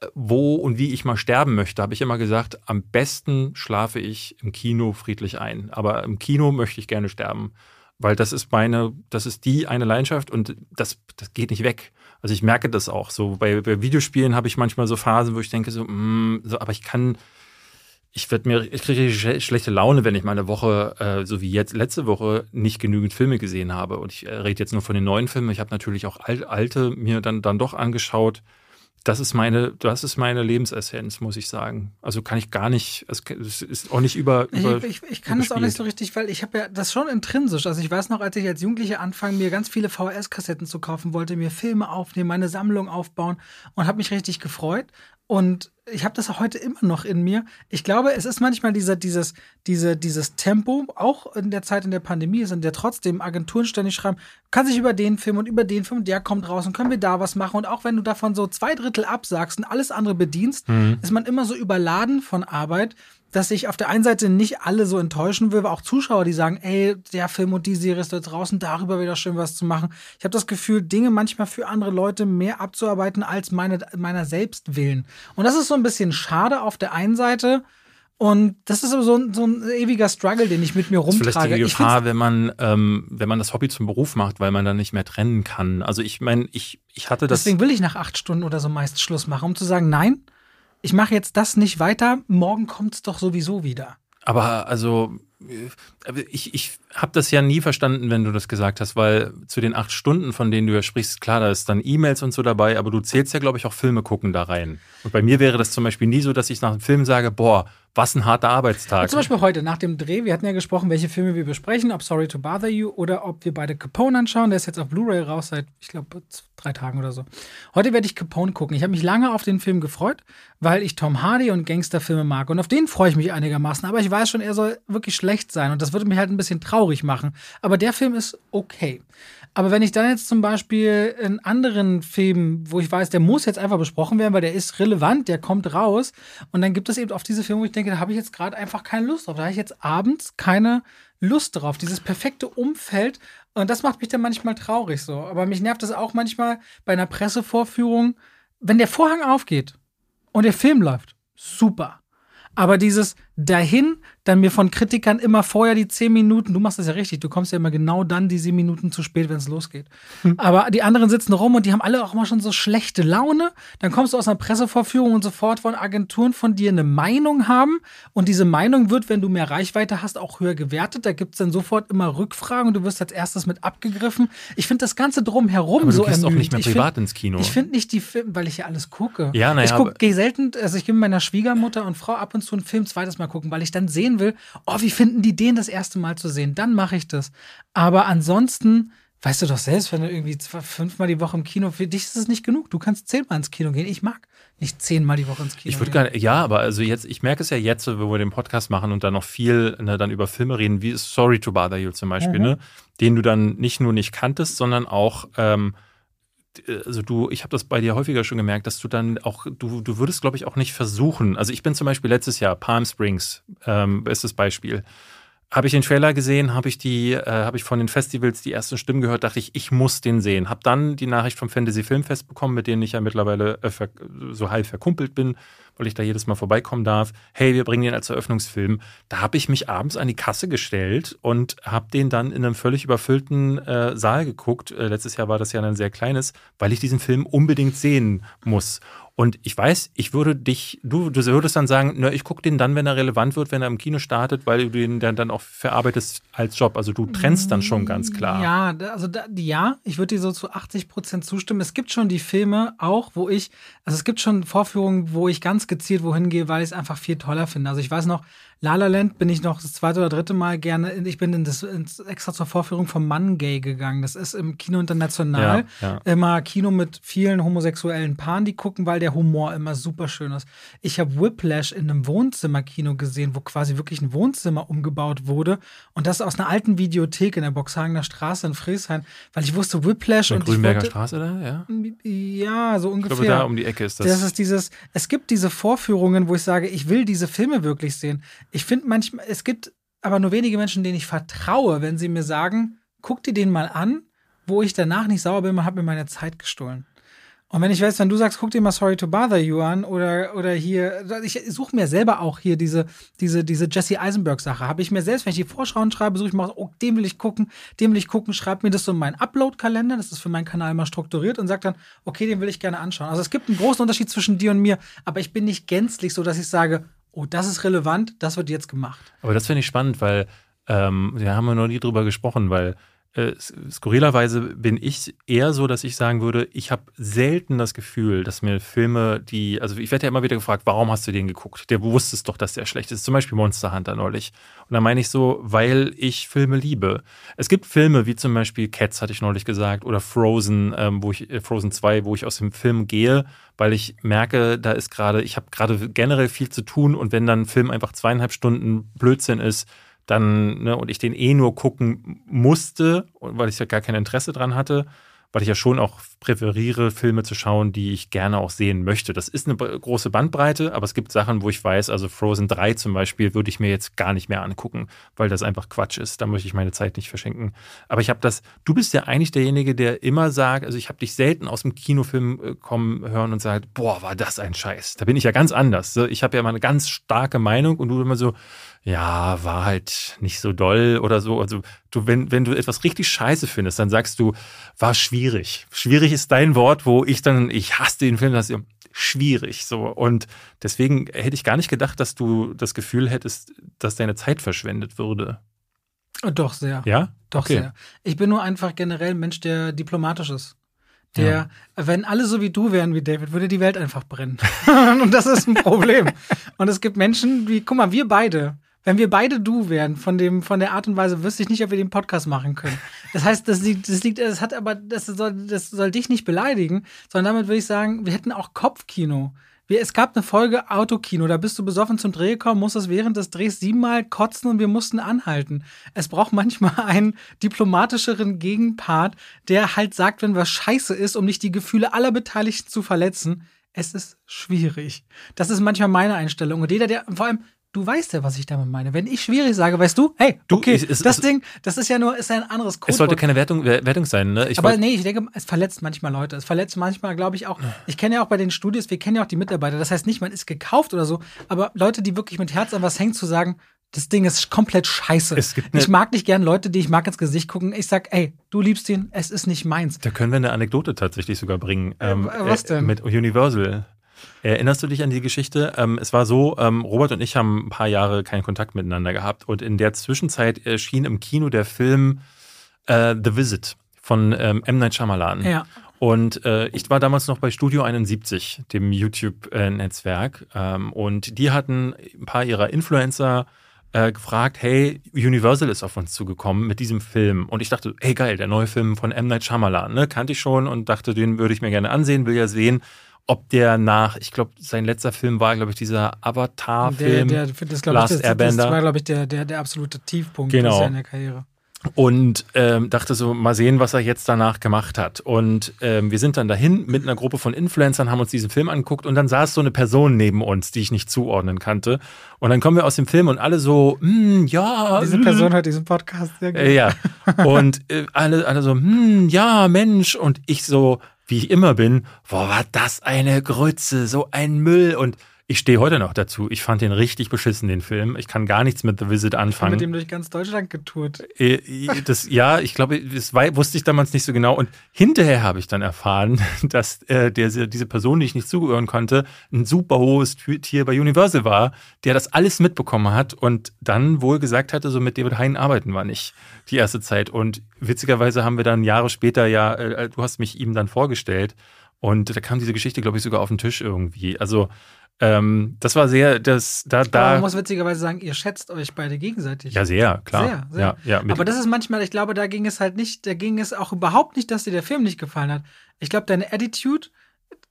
äh, wo und wie ich mal sterben möchte, habe ich immer gesagt, am besten schlafe ich im Kino friedlich ein. Aber im Kino möchte ich gerne sterben weil das ist meine, das ist die eine Leidenschaft und das, das geht nicht weg. Also ich merke das auch so. Bei, bei Videospielen habe ich manchmal so Phasen, wo ich denke so, mm, so aber ich kann, ich werde mir, ich kriege schlechte Laune, wenn ich mal eine Woche, äh, so wie jetzt letzte Woche, nicht genügend Filme gesehen habe. Und ich äh, rede jetzt nur von den neuen Filmen. Ich habe natürlich auch alte mir dann, dann doch angeschaut das ist meine, das ist meine Lebensessenz, muss ich sagen. Also kann ich gar nicht, es ist auch nicht über. über ich, ich, ich kann es auch nicht so richtig, weil ich habe ja das schon intrinsisch. Also ich weiß noch, als ich als Jugendliche anfangen, mir ganz viele VHS-Kassetten zu kaufen wollte, mir Filme aufnehmen, meine Sammlung aufbauen und habe mich richtig gefreut. Und ich habe das auch heute immer noch in mir. Ich glaube, es ist manchmal dieser, dieses, diese, dieses Tempo, auch in der Zeit in der Pandemie, ist, in der trotzdem Agenturen ständig schreiben, kann sich über den Film und über den Film, der kommt raus und können wir da was machen. Und auch wenn du davon so zwei Drittel absagst und alles andere bedienst, mhm. ist man immer so überladen von Arbeit, dass ich auf der einen Seite nicht alle so enttäuschen will, aber auch Zuschauer, die sagen, ey, der Film und die Serie ist da draußen, darüber wieder schön was zu machen. Ich habe das Gefühl, Dinge manchmal für andere Leute mehr abzuarbeiten als meine, meiner selbst willen. Und das ist so ein bisschen schade auf der einen Seite, Und das ist aber so ein, so ein ewiger Struggle, den ich mit mir rumtrage. Das ist vielleicht die Gefahr, wenn man, ähm, wenn man das Hobby zum Beruf macht, weil man dann nicht mehr trennen kann. Also ich meine, ich, ich hatte das. Deswegen will ich nach acht Stunden oder so meist Schluss machen, um zu sagen, nein, ich mache jetzt das nicht weiter, morgen kommt es doch sowieso wieder. Aber also ich, ich habe das ja nie verstanden, wenn du das gesagt hast, weil zu den acht Stunden, von denen du ja sprichst, klar, da ist dann E-Mails und so dabei, aber du zählst ja, glaube ich, auch Filme gucken da rein. Und bei mir wäre das zum Beispiel nie so, dass ich nach einem Film sage, boah, was ein harter Arbeitstag. Und zum Beispiel heute nach dem Dreh, wir hatten ja gesprochen, welche Filme wir besprechen, ob Sorry to Bother You oder ob wir beide Capone anschauen. Der ist jetzt auf Blu-ray raus seit, ich glaube, drei Tagen oder so. Heute werde ich Capone gucken. Ich habe mich lange auf den Film gefreut, weil ich Tom Hardy und Gangsterfilme mag. Und auf den freue ich mich einigermaßen. Aber ich weiß schon, er soll wirklich schlecht sein. Und das würde mich halt ein bisschen traurig machen. Aber der Film ist okay. Aber wenn ich dann jetzt zum Beispiel in anderen Filmen, wo ich weiß, der muss jetzt einfach besprochen werden, weil der ist relevant, der kommt raus. Und dann gibt es eben oft diese Filme, wo ich denke, da habe ich jetzt gerade einfach keine Lust drauf. Da habe ich jetzt abends keine Lust drauf. Dieses perfekte Umfeld. Und das macht mich dann manchmal traurig so. Aber mich nervt das auch manchmal bei einer Pressevorführung, wenn der Vorhang aufgeht und der Film läuft. Super. Aber dieses dahin, dann mir von Kritikern immer vorher die zehn Minuten, du machst das ja richtig, du kommst ja immer genau dann die sieben Minuten zu spät, wenn es losgeht. Hm. Aber die anderen sitzen rum und die haben alle auch mal schon so schlechte Laune. Dann kommst du aus einer Pressevorführung und sofort von Agenturen von dir eine Meinung haben. Und diese Meinung wird, wenn du mehr Reichweite hast, auch höher gewertet. Da gibt es dann sofort immer Rückfragen und du wirst als erstes mit abgegriffen. Ich finde das Ganze drumherum Aber so ermüdend. auch nicht mehr privat find, ins Kino. Ich finde nicht die Filme, weil ich ja alles gucke. Ja, naja, ich gucke, selten, also ich gehe mit meiner Schwiegermutter und Frau ab und zu einen Film zweites Mal gucken, weil ich dann sehen will, oh, wie finden die den das erste Mal zu sehen? Dann mache ich das. Aber ansonsten, weißt du doch selbst, wenn du irgendwie zwei, fünfmal die Woche im Kino, für dich ist es nicht genug. Du kannst zehnmal ins Kino gehen. Ich mag nicht zehnmal die Woche ins Kino. Ich würde gar ja, aber also jetzt, ich merke es ja jetzt, wo wir den Podcast machen und dann noch viel ne, dann über Filme reden, wie Sorry to Bother You zum Beispiel, mhm. ne? Den du dann nicht nur nicht kanntest, sondern auch ähm, also du, ich habe das bei dir häufiger schon gemerkt, dass du dann auch, du, du würdest, glaube ich, auch nicht versuchen. Also ich bin zum Beispiel letztes Jahr, Palm Springs, ähm, bestes Beispiel. Habe ich den Trailer gesehen, habe ich die, äh, habe ich von den Festivals die ersten Stimmen gehört, dachte ich, ich muss den sehen. Habe dann die Nachricht vom Fantasy Filmfest bekommen, mit denen ich ja mittlerweile äh, so halb verkumpelt bin weil ich da jedes Mal vorbeikommen darf. Hey, wir bringen den als Eröffnungsfilm. Da habe ich mich abends an die Kasse gestellt und habe den dann in einem völlig überfüllten äh, Saal geguckt. Äh, letztes Jahr war das ja ein sehr kleines, weil ich diesen Film unbedingt sehen muss. Und ich weiß, ich würde dich, du, du würdest dann sagen, na, ich gucke den dann, wenn er relevant wird, wenn er im Kino startet, weil du den dann, dann auch verarbeitest als Job. Also du trennst dann schon ganz klar. Ja, also da, ja, ich würde dir so zu 80 Prozent zustimmen. Es gibt schon die Filme auch, wo ich, also es gibt schon Vorführungen, wo ich ganz gezielt wohin gehe, weil ich es einfach viel toller finde. Also ich weiß noch, La La Land bin ich noch das zweite oder dritte Mal gerne, ich bin in das, ins, extra zur Vorführung vom Mann Gay gegangen. Das ist im Kino International ja, ja. immer Kino mit vielen homosexuellen Paaren, die gucken, weil der Humor immer super schön ist. Ich habe Whiplash in einem Wohnzimmerkino gesehen, wo quasi wirklich ein Wohnzimmer umgebaut wurde und das aus einer alten Videothek in der Boxhagener Straße in Friesheim, weil ich wusste Whiplash und Grünberger wollte, Straße da, ja? Ja, so ungefähr. Ich glaube, da um die Ecke ist das. Das ist dieses, es gibt diese Vorführungen, wo ich sage, ich will diese Filme wirklich sehen ich finde manchmal, es gibt aber nur wenige Menschen, denen ich vertraue, wenn sie mir sagen, guck dir den mal an, wo ich danach nicht sauer bin, man hat mir meine Zeit gestohlen. Und wenn ich weiß, wenn du sagst, guck dir mal Sorry to Bother You an oder, oder hier, ich suche mir selber auch hier diese, diese, diese Jesse Eisenberg-Sache. Habe ich mir selbst, wenn ich die Vorschauen schreibe, suche ich mal, oh, den will ich gucken, den will ich gucken, schreibe mir das so in meinen Upload-Kalender, das ist für meinen Kanal mal strukturiert und sage dann, okay, den will ich gerne anschauen. Also es gibt einen großen Unterschied zwischen dir und mir, aber ich bin nicht gänzlich so, dass ich sage, oh, das ist relevant, das wird jetzt gemacht. Aber das finde ich spannend, weil ähm, da haben wir noch nie drüber gesprochen, weil äh, skurrilerweise bin ich eher so, dass ich sagen würde, ich habe selten das Gefühl, dass mir Filme, die, also ich werde ja immer wieder gefragt, warum hast du den geguckt? Der wusste es doch, dass der schlecht ist. Zum Beispiel Monster Hunter neulich. Und da meine ich so, weil ich Filme liebe. Es gibt Filme, wie zum Beispiel Cats, hatte ich neulich gesagt, oder Frozen, ähm, wo ich, äh, Frozen 2, wo ich aus dem Film gehe, weil ich merke, da ist gerade, ich habe gerade generell viel zu tun und wenn dann ein Film einfach zweieinhalb Stunden Blödsinn ist, dann, ne, und ich den eh nur gucken musste, weil ich ja gar kein Interesse dran hatte, weil ich ja schon auch präferiere, Filme zu schauen, die ich gerne auch sehen möchte. Das ist eine große Bandbreite, aber es gibt Sachen, wo ich weiß, also Frozen 3 zum Beispiel würde ich mir jetzt gar nicht mehr angucken, weil das einfach Quatsch ist. Da möchte ich meine Zeit nicht verschenken. Aber ich habe das, du bist ja eigentlich derjenige, der immer sagt, also ich habe dich selten aus dem Kinofilm äh, kommen hören und sagt, boah, war das ein Scheiß. Da bin ich ja ganz anders. Ich habe ja immer eine ganz starke Meinung und du immer so, ja, war halt nicht so doll oder so. Also du, wenn, wenn du etwas richtig scheiße findest, dann sagst du, war schwierig. Schwierig ist dein Wort, wo ich dann, ich hasse den Film, das ist schwierig. So. Und deswegen hätte ich gar nicht gedacht, dass du das Gefühl hättest, dass deine Zeit verschwendet würde. Doch, sehr. Ja? Doch, okay. sehr. Ich bin nur einfach generell ein Mensch, der diplomatisch ist. Der, ja. wenn alle so wie du wären wie David, würde die Welt einfach brennen. und das ist ein Problem. und es gibt Menschen wie, guck mal, wir beide, wenn wir beide du wären, von dem, von der Art und Weise, wüsste ich nicht, ob wir den Podcast machen können. Das heißt, das liegt, das liegt, das hat aber, das soll, das soll dich nicht beleidigen, sondern damit würde ich sagen, wir hätten auch Kopfkino. Wir, es gab eine Folge Autokino, da bist du besoffen zum Dreh gekommen, musstest während des Drehs siebenmal kotzen und wir mussten anhalten. Es braucht manchmal einen diplomatischeren Gegenpart, der halt sagt, wenn was scheiße ist, um nicht die Gefühle aller Beteiligten zu verletzen. Es ist schwierig. Das ist manchmal meine Einstellung. Und jeder, der, vor allem, Du weißt ja, was ich damit meine. Wenn ich schwierig sage, weißt du, hey, du, okay, es, das Ding, das ist ja nur, ist ein anderes Code. Es sollte keine Wertung, Wertung sein, ne? Ich Aber nee, ich denke, es verletzt manchmal Leute. Es verletzt manchmal, glaube ich, auch. Ich kenne ja auch bei den Studios, wir kennen ja auch die Mitarbeiter. Das heißt nicht, man ist gekauft oder so. Aber Leute, die wirklich mit Herz an was hängen, zu sagen, das Ding ist komplett scheiße. ich mag nicht gern Leute, die ich mag ins Gesicht gucken. Ich sag, ey, du liebst ihn, es ist nicht meins. Da können wir eine Anekdote tatsächlich sogar bringen. Ähm, äh, was denn? Mit Universal. Erinnerst du dich an die Geschichte? Ähm, es war so, ähm, Robert und ich haben ein paar Jahre keinen Kontakt miteinander gehabt und in der Zwischenzeit erschien im Kino der Film äh, The Visit von ähm, M. Night Shyamalan. Ja. Und äh, ich war damals noch bei Studio 71, dem YouTube-Netzwerk. Ähm, und die hatten ein paar ihrer Influencer äh, gefragt, hey, Universal ist auf uns zugekommen mit diesem Film. Und ich dachte, hey geil, der neue Film von M. Night Shyamalan, ne? Kannte ich schon und dachte, den würde ich mir gerne ansehen, will ja sehen, ob der nach, ich glaube, sein letzter Film war, glaube ich, dieser Avatar-Film. Der, der, das, Last ich, das, das war, glaube ich, der, der, der absolute Tiefpunkt genau. in der Karriere. Und ähm, dachte so, mal sehen, was er jetzt danach gemacht hat. Und ähm, wir sind dann dahin mit einer Gruppe von Influencern, haben uns diesen Film angeguckt und dann saß so eine Person neben uns, die ich nicht zuordnen kannte. Und dann kommen wir aus dem Film und alle so, hm, ja. Diese Person hat diesen Podcast sehr gut. Äh, ja. Und äh, alle, alle so, hm, ja, Mensch. Und ich so, wie ich immer bin, boah, war das eine Grütze, so ein Müll und ich stehe heute noch dazu. Ich fand den richtig beschissen, den Film. Ich kann gar nichts mit The Visit anfangen. Ich mit dem durch ganz Deutschland getourt. Äh, das, ja, ich glaube, das wusste ich damals nicht so genau. Und hinterher habe ich dann erfahren, dass äh, der, diese Person, die ich nicht zugehören konnte, ein super hohes Tier bei Universal war, der das alles mitbekommen hat und dann wohl gesagt hatte, so mit David Hein arbeiten wir nicht die erste Zeit. Und witzigerweise haben wir dann Jahre später ja, äh, du hast mich ihm dann vorgestellt. Und da kam diese Geschichte, glaube ich, sogar auf den Tisch irgendwie. Also ähm, das war sehr, das, da, da. Aber man muss witzigerweise sagen, ihr schätzt euch beide gegenseitig. Ja, sehr, klar. Sehr, sehr. Ja, ja, Aber das ist manchmal, ich glaube, da ging es halt nicht, da ging es auch überhaupt nicht, dass dir der Film nicht gefallen hat. Ich glaube, deine Attitude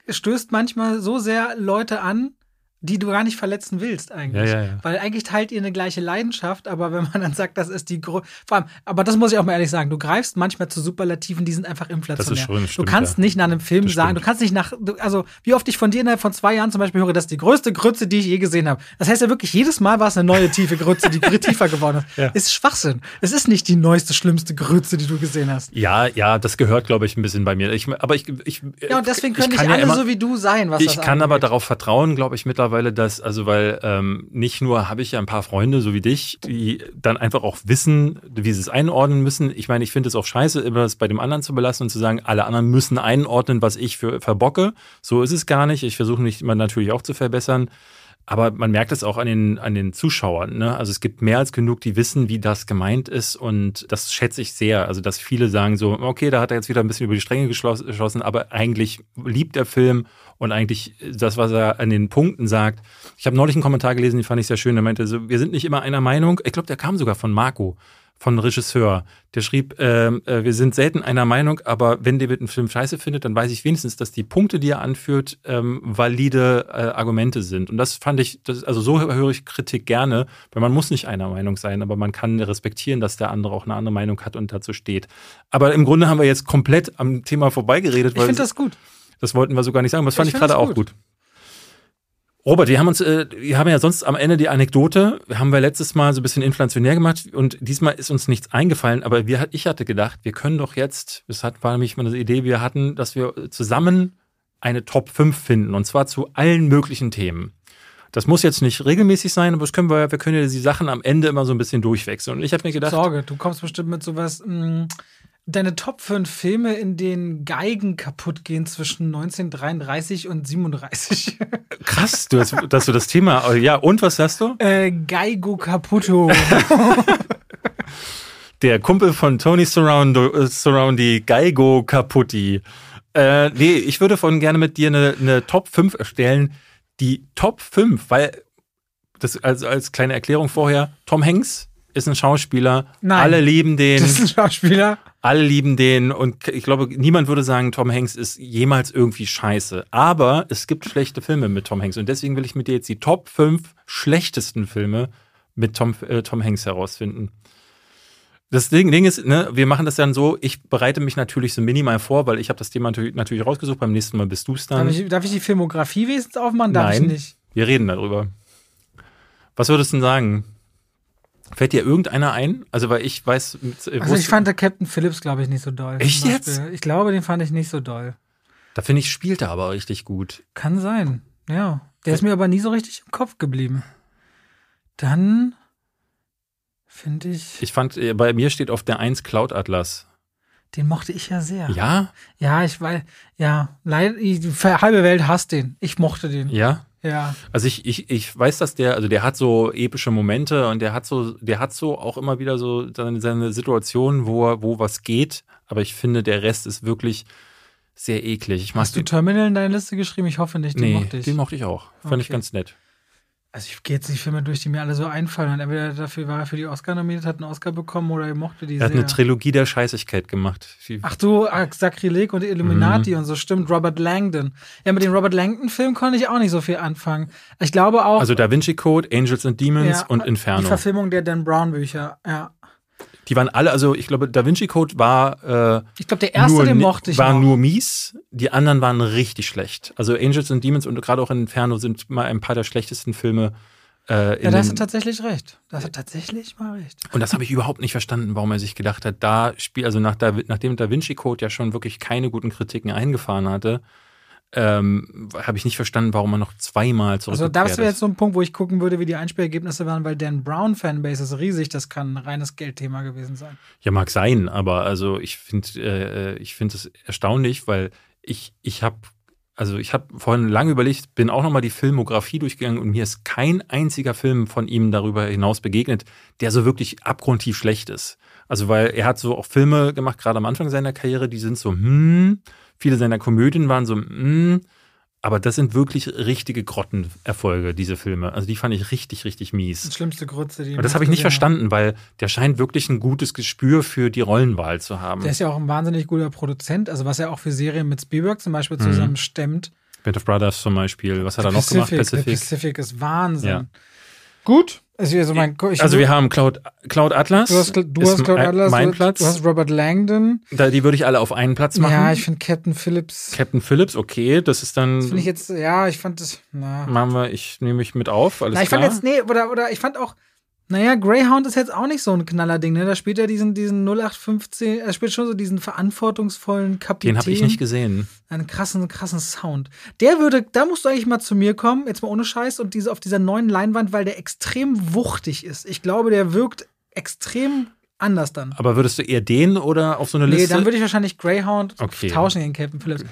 stößt manchmal so sehr Leute an, die du gar nicht verletzen willst eigentlich. Ja, ja, ja. Weil eigentlich teilt ihr eine gleiche Leidenschaft, aber wenn man dann sagt, das ist die Gro vor allem, aber das muss ich auch mal ehrlich sagen, du greifst manchmal zu Superlativen, die sind einfach inflationär. Das ist schon, stimmt, du kannst nicht nach einem Film das sagen, stimmt. du kannst nicht nach, also wie oft ich von dir innerhalb von zwei Jahren zum Beispiel höre, das ist die größte Grütze, die ich je gesehen habe. Das heißt ja wirklich, jedes Mal war es eine neue tiefe Grütze, die tiefer geworden ist. Ja. Ist Schwachsinn. Es ist nicht die neueste, schlimmste Grütze, die du gesehen hast. Ja, ja, das gehört, glaube ich, ein bisschen bei mir. Ich, aber ich, ich, ja, und deswegen können nicht alle immer, so wie du sein, was Ich kann angeht. aber darauf vertrauen, glaube ich, mittlerweile, dass, also weil ähm, nicht nur habe ich ja ein paar Freunde, so wie dich, die dann einfach auch wissen, wie sie es einordnen müssen. Ich meine, ich finde es auch scheiße, immer das bei dem anderen zu belassen und zu sagen, alle anderen müssen einordnen, was ich für verbocke. So ist es gar nicht. Ich versuche mich immer natürlich auch zu verbessern. Aber man merkt es auch an den, an den Zuschauern. Ne? Also es gibt mehr als genug, die wissen, wie das gemeint ist. Und das schätze ich sehr. Also, dass viele sagen so, okay, da hat er jetzt wieder ein bisschen über die Stränge geschossen, aber eigentlich liebt der Film und eigentlich das, was er an den Punkten sagt. Ich habe neulich einen Kommentar gelesen, den fand ich sehr schön. Der meinte so, wir sind nicht immer einer Meinung. Ich glaube, der kam sogar von Marco von Regisseur. Der schrieb, ähm, äh, wir sind selten einer Meinung, aber wenn David einen Film scheiße findet, dann weiß ich wenigstens, dass die Punkte, die er anführt, ähm, valide äh, Argumente sind. Und das fand ich, das, also so höre ich Kritik gerne, weil man muss nicht einer Meinung sein, aber man kann respektieren, dass der andere auch eine andere Meinung hat und dazu steht. Aber im Grunde haben wir jetzt komplett am Thema vorbeigeredet. Ich finde das gut. Das wollten wir so gar nicht sagen, aber das fand ich, ich gerade auch gut. Robert, wir haben uns, äh, wir haben ja sonst am Ende die Anekdote, haben wir letztes Mal so ein bisschen inflationär gemacht und diesmal ist uns nichts eingefallen, aber wir, ich hatte gedacht, wir können doch jetzt, das war nämlich meine Idee, wir hatten, dass wir zusammen eine Top 5 finden und zwar zu allen möglichen Themen. Das muss jetzt nicht regelmäßig sein, aber das können wir, wir können ja die Sachen am Ende immer so ein bisschen durchwechseln. Und ich habe mir gedacht. Sorge, du kommst bestimmt mit sowas. Mh, mm, deine Top 5 Filme, in denen Geigen kaputt gehen zwischen 1933 und 37. Krass, du hast, dass du das Thema. Ja, und was hast du? Äh, Geigo Caputo. Der Kumpel von Tony Surroundo, äh, Surroundi, Geigo Caputti. Äh, nee, ich würde von gerne mit dir eine, eine Top 5 erstellen. Die Top 5, weil, das also als kleine Erklärung vorher, Tom Hanks ist ein Schauspieler. Nein. Alle lieben den. Das ist ein Schauspieler. Alle lieben den und ich glaube, niemand würde sagen, Tom Hanks ist jemals irgendwie scheiße. Aber es gibt schlechte Filme mit Tom Hanks und deswegen will ich mit dir jetzt die Top 5 schlechtesten Filme mit Tom, äh, Tom Hanks herausfinden. Das Ding, Ding ist, ne, wir machen das dann so, ich bereite mich natürlich so minimal vor, weil ich habe das Thema natürlich, rausgesucht, beim nächsten Mal bist du es dann. Darf ich, darf ich die Filmografie wenigstens aufmachen? Darf Nein, ich nicht. wir reden darüber. Was würdest du denn sagen? Fällt dir irgendeiner ein? Also, weil ich weiß. Also, ich fand der Captain Phillips, glaube ich, nicht so doll. Echt jetzt? Ich glaube, den fand ich nicht so doll. Da finde ich, spielt er aber richtig gut. Kann sein, ja. Der ist mir aber nie so richtig im Kopf geblieben. Dann finde ich. Ich fand, äh, bei mir steht auf der 1 Cloud Atlas. Den mochte ich ja sehr. Ja? Ja, ich weiß, ja, leider, die halbe Welt hasst den. Ich mochte den. Ja? Ja. Also ich, ich, ich weiß, dass der, also der hat so epische Momente und der hat so, der hat so auch immer wieder so seine, seine Situation, wo, wo was geht. Aber ich finde, der Rest ist wirklich sehr eklig. Ich Hast du Terminal in deine Liste geschrieben? Ich hoffe nicht, den nee, mochte ich. Den mochte ich auch. Fand okay. ich ganz nett. Also ich gehe jetzt die Filme durch, die mir alle so einfallen. Und entweder dafür war er für die Oscar nominiert, hat einen Oscar bekommen oder er mochte die Er hat sehr. eine Trilogie der Scheißigkeit gemacht. Ach du, Sakrileg und Illuminati mhm. und so, stimmt. Robert Langdon. Ja, mit dem Robert Langdon-Film konnte ich auch nicht so viel anfangen. Ich glaube auch. Also Da Vinci Code, Angels and Demons ja, und Inferno. Die Verfilmung der Dan Brown-Bücher, ja. Die waren alle, also ich glaube, Da Vinci Code war. Äh, ich glaube, der erste, nur, den mochte ich. War noch. nur mies. Die anderen waren richtig schlecht. Also Angels and Demons und gerade auch Inferno sind mal ein paar der schlechtesten Filme. Äh, ja, da hast du tatsächlich recht. Da hast du tatsächlich mal recht. Und das habe ich überhaupt nicht verstanden, warum er sich gedacht hat, da spielt, also nach da, nachdem Da Vinci Code ja schon wirklich keine guten Kritiken eingefahren hatte, ähm, habe ich nicht verstanden, warum man noch zweimal zurück Also das wäre jetzt so ein Punkt, wo ich gucken würde, wie die Einspielergebnisse waren, weil Dan Brown Fanbase ist riesig, das kann ein reines Geldthema gewesen sein. Ja, mag sein, aber also ich finde äh, ich finde es erstaunlich, weil ich ich habe also ich habe vorhin lange überlegt, bin auch nochmal die Filmografie durchgegangen und mir ist kein einziger Film von ihm darüber hinaus begegnet, der so wirklich abgrundtief schlecht ist. Also weil er hat so auch Filme gemacht, gerade am Anfang seiner Karriere, die sind so, hm, viele seiner Komödien waren so, hm, aber das sind wirklich richtige Grottenerfolge, diese Filme. Also die fand ich richtig, richtig mies. Das schlimmste Grütze, die. Und das habe ich nicht verstanden, weil der scheint wirklich ein gutes Gespür für die Rollenwahl zu haben. Der ist ja auch ein wahnsinnig guter Produzent, also was er auch für Serien mit Spielberg zum Beispiel zusammen mhm. stemmt. Band of Brothers zum Beispiel. Was hat er noch gemacht? Pacific. Pacific ist Wahnsinn. Ja. Gut. Also, also, mein, also wir haben Cloud, Cloud Atlas. Du hast, du hast Cloud Atlas. Mein Platz. Du hast Robert Langdon. Da, die würde ich alle auf einen Platz machen. Ja, ich finde Captain Phillips. Captain Phillips, okay. Das ist dann. Finde ich jetzt, ja, ich fand das. Na. Machen wir, ich nehme mich mit auf. Alles na, ich klar. fand jetzt, nee, oder, oder ich fand auch, naja, Greyhound ist jetzt auch nicht so ein Knallerding, ne? Da spielt er diesen, diesen 0815, er spielt schon so diesen verantwortungsvollen Kapitän. Den habe ich nicht gesehen. Einen krassen, krassen Sound. Der würde, da musst du eigentlich mal zu mir kommen, jetzt mal ohne Scheiß, und diese auf dieser neuen Leinwand, weil der extrem wuchtig ist. Ich glaube, der wirkt extrem anders dann. Aber würdest du eher den oder auf so eine Liste? Nee, dann würde ich wahrscheinlich Greyhound okay. tauschen gegen Captain Phillips.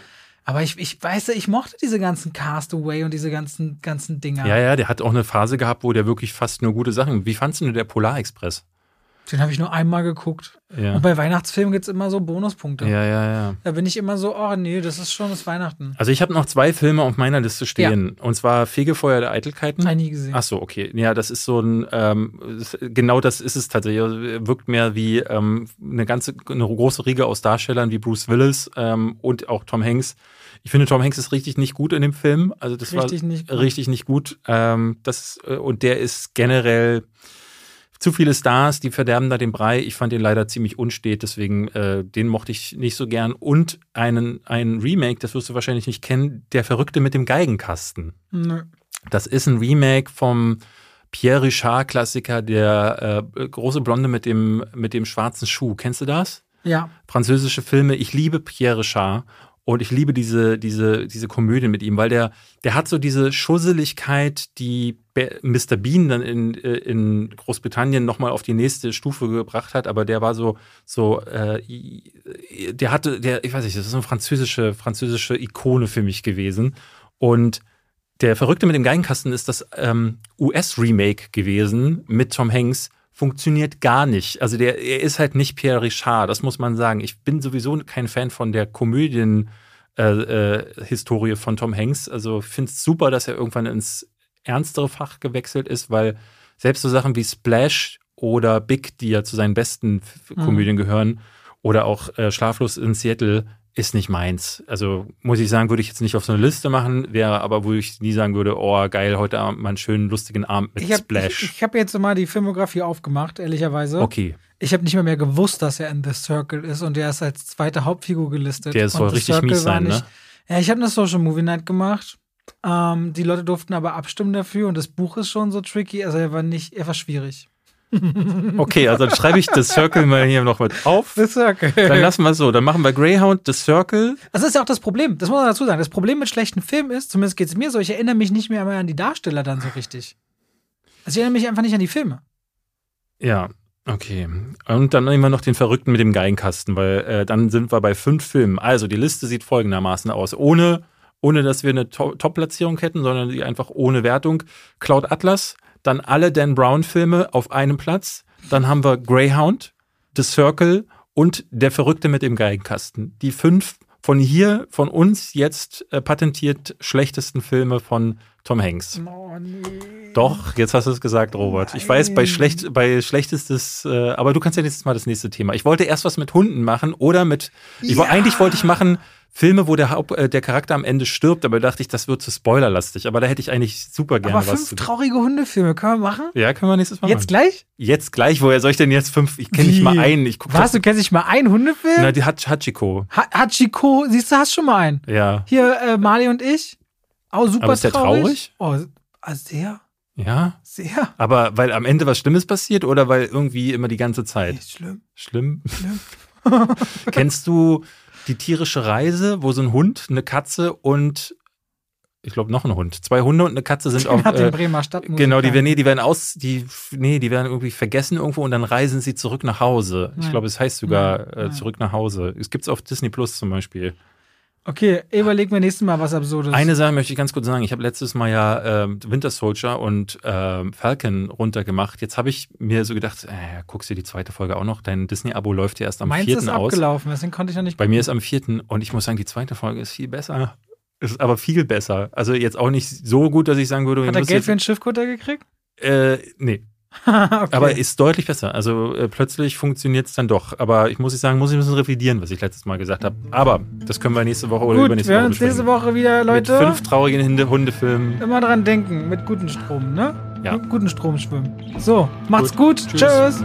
Aber ich, ich weiß, ich mochte diese ganzen Castaway und diese ganzen, ganzen Dinger. Ja, ja, der hat auch eine Phase gehabt, wo der wirklich fast nur gute Sachen. Wie fandest du der Polar Express? Den habe ich nur einmal geguckt. Ja. Und bei Weihnachtsfilmen gibt es immer so Bonuspunkte. Ja, ja, ja. Da bin ich immer so, oh nee, das ist schon das Weihnachten. Also ich habe noch zwei Filme auf meiner Liste stehen. Und zwar Fegefeuer der Eitelkeiten. Nein, nie gesehen. Ach so, okay. Ja, das ist so ein, ähm, genau das ist es tatsächlich. Also, Wirkt mehr wie ähm, eine ganze, eine große Riege aus Darstellern wie Bruce Willis ähm, und auch Tom Hanks. Ich finde, Tom Hanks ist richtig nicht gut in dem Film. Also das Richtig war nicht gut. richtig nicht gut. Ähm, das, äh, und der ist generell zu viele Stars, die verderben da den Brei. Ich fand den leider ziemlich unstet, deswegen äh, den mochte ich nicht so gern. Und einen, ein Remake, das wirst du wahrscheinlich nicht kennen, Der Verrückte mit dem Geigenkasten. Nö. Das ist ein Remake vom Pierre Richard-Klassiker, der äh, große Blonde mit dem, mit dem schwarzen Schuh. Kennst du das? Ja. Französische Filme. Ich liebe Pierre Richard und ich liebe diese, diese, diese Komödie mit ihm, weil der, der hat so diese Schusseligkeit, die Mr. Bean dann in, äh, in Großbritannien nochmal auf die nächste Stufe gebracht hat, aber der war so, so, äh, der hatte, der, ich weiß nicht, das ist so eine französische, französische Ikone für mich gewesen. Und der Verrückte mit dem Geigenkasten ist das ähm, US-Remake gewesen mit Tom Hanks. Funktioniert gar nicht. Also der, er ist halt nicht Pierre Richard, das muss man sagen. Ich bin sowieso kein Fan von der Komödien. Äh, äh, von Tom Hanks. Also finde es super, dass er irgendwann ins ernstere Fach gewechselt ist, weil selbst so Sachen wie Splash oder Big, die ja zu seinen besten Mhm. Komödien gehören, oder auch äh, Schlaflos in Seattle, ist nicht meins. Also muss ich sagen, würde ich jetzt nicht auf so eine Liste machen, wäre aber, wo ich nie sagen würde, oh geil, heute Abend mal einen schönen, lustigen Abend mit Ich habe Splash. ich, ich hab jetzt mal die Filmografie aufgemacht, ehrlicherweise. okay, Ich habe nicht mal mehr gewusst, dass er in The Circle ist und der ist als zweite Hauptfigur gelistet. Der soll richtig Circle mies sein, ne? nicht- Ja, ich habe eine Social Movie Night gemacht. Ähm, die Leute durften aber abstimmen dafür und das Buch ist schon so tricky. Also er war nicht, er war schwierig. okay, also dann schreibe ich The Circle mal hier noch mit auf. The Circle. Dann lassen wir es so. Dann machen wir Greyhound, The Circle. Das ist ja auch das Problem. Das muss man dazu sagen. Das Problem mit schlechten Filmen ist, zumindest geht es mir so, ich erinnere mich nicht mehr einmal an die Darsteller dann so richtig. Also ich erinnere mich einfach nicht an die Filme. Ja, okay. Und dann nehmen wir noch den Verrückten mit dem Geigenkasten, weil äh, dann sind wir bei fünf Filmen. Also die Liste sieht folgendermaßen aus. Ohne, ohne dass wir eine To- Top-Platzierung hätten, sondern die einfach ohne Wertung. Cloud Atlas, dann alle Dan Brown-Filme auf einem Platz. Dann haben wir Greyhound, The Circle und Der Verrückte mit dem Geigenkasten. Die fünf von hier, von uns jetzt äh, patentiert schlechtesten Filme von Tom Hanks. Oh nee. Doch, jetzt hast du es gesagt, Robert. Ich weiß, bei, Nein. schlecht, bei schlechtestes, äh, aber du kannst ja nächstes Mal das nächste Thema. Ich wollte erst was mit Hunden machen oder mit, ich, Ja. eigentlich wollte ich machen Filme, wo der, Haupt, äh, der Charakter am Ende stirbt, aber dachte ich, das wird zu spoilerlastig. Aber da hätte ich eigentlich super gerne Aber was fünf zu. traurige Hundefilme können wir machen? Ja, können wir nächstes Mal Jetzt machen. gleich? Jetzt gleich, woher soll ich denn jetzt fünf? Ich kenne nicht mal einen. Ich guck Was, du kennst nicht mal einen Hundefilm? Na, die hat Hachiko. Ha Hachiko, siehst du, hast schon mal einen. Ja. Hier, äh, Mali und ich. Auch super Aber ist der traurig. Oh, ah, sehr, Ja. sehr. Aber weil am Ende was Schlimmes passiert oder weil irgendwie immer die ganze Zeit? Ist schlimm. Schlimm. Schlimm. Kennst du die tierische Reise, wo so ein Hund, eine Katze und ich glaube noch ein Hund, zwei Hunde und eine Katze sind auf äh, Bremer Stadtmusiker. genau, die werden nee, die werden aus die nee, die werden irgendwie vergessen irgendwo und dann reisen sie zurück nach Hause. Ich Nein. glaube, es heißt sogar äh, zurück nach Hause. Es gibt's auf Disney Plus zum Beispiel. Okay, überleg mir nächstes Mal was Absurdes. Eine Sache möchte ich ganz kurz sagen. Ich habe letztes Mal ja ähm, Winter Soldier und ähm, Falcon runtergemacht. Jetzt habe ich mir so gedacht, äh, guckst du die zweite Folge auch noch? Dein Disney-Abo läuft ja erst am Meins 4. ist aus. abgelaufen, deswegen konnte ich noch nicht Bei mir ist am vierten und ich muss sagen, die zweite Folge ist viel besser. Ist aber viel besser. Also jetzt auch nicht so gut, dass ich sagen würde, Hat er Geld für einen Schiffkutter gekriegt? äh, nee. okay. Aber ist deutlich besser. Also äh, plötzlich funktioniert es dann doch. Aber ich muss ich sagen, muss ich ein bisschen revidieren, was ich letztes Mal gesagt habe. Aber das können wir nächste Woche oder Gut, übernächste wir Woche hören uns nächste. Woche wieder, Leute. Mit fünf traurigen Hunde Hundefilmen. Immer dran denken, mit guten Strom, ne? Ja. Mit guten Strom schwimmen. So, macht's Gut. gut. Tschüss. Tschüss.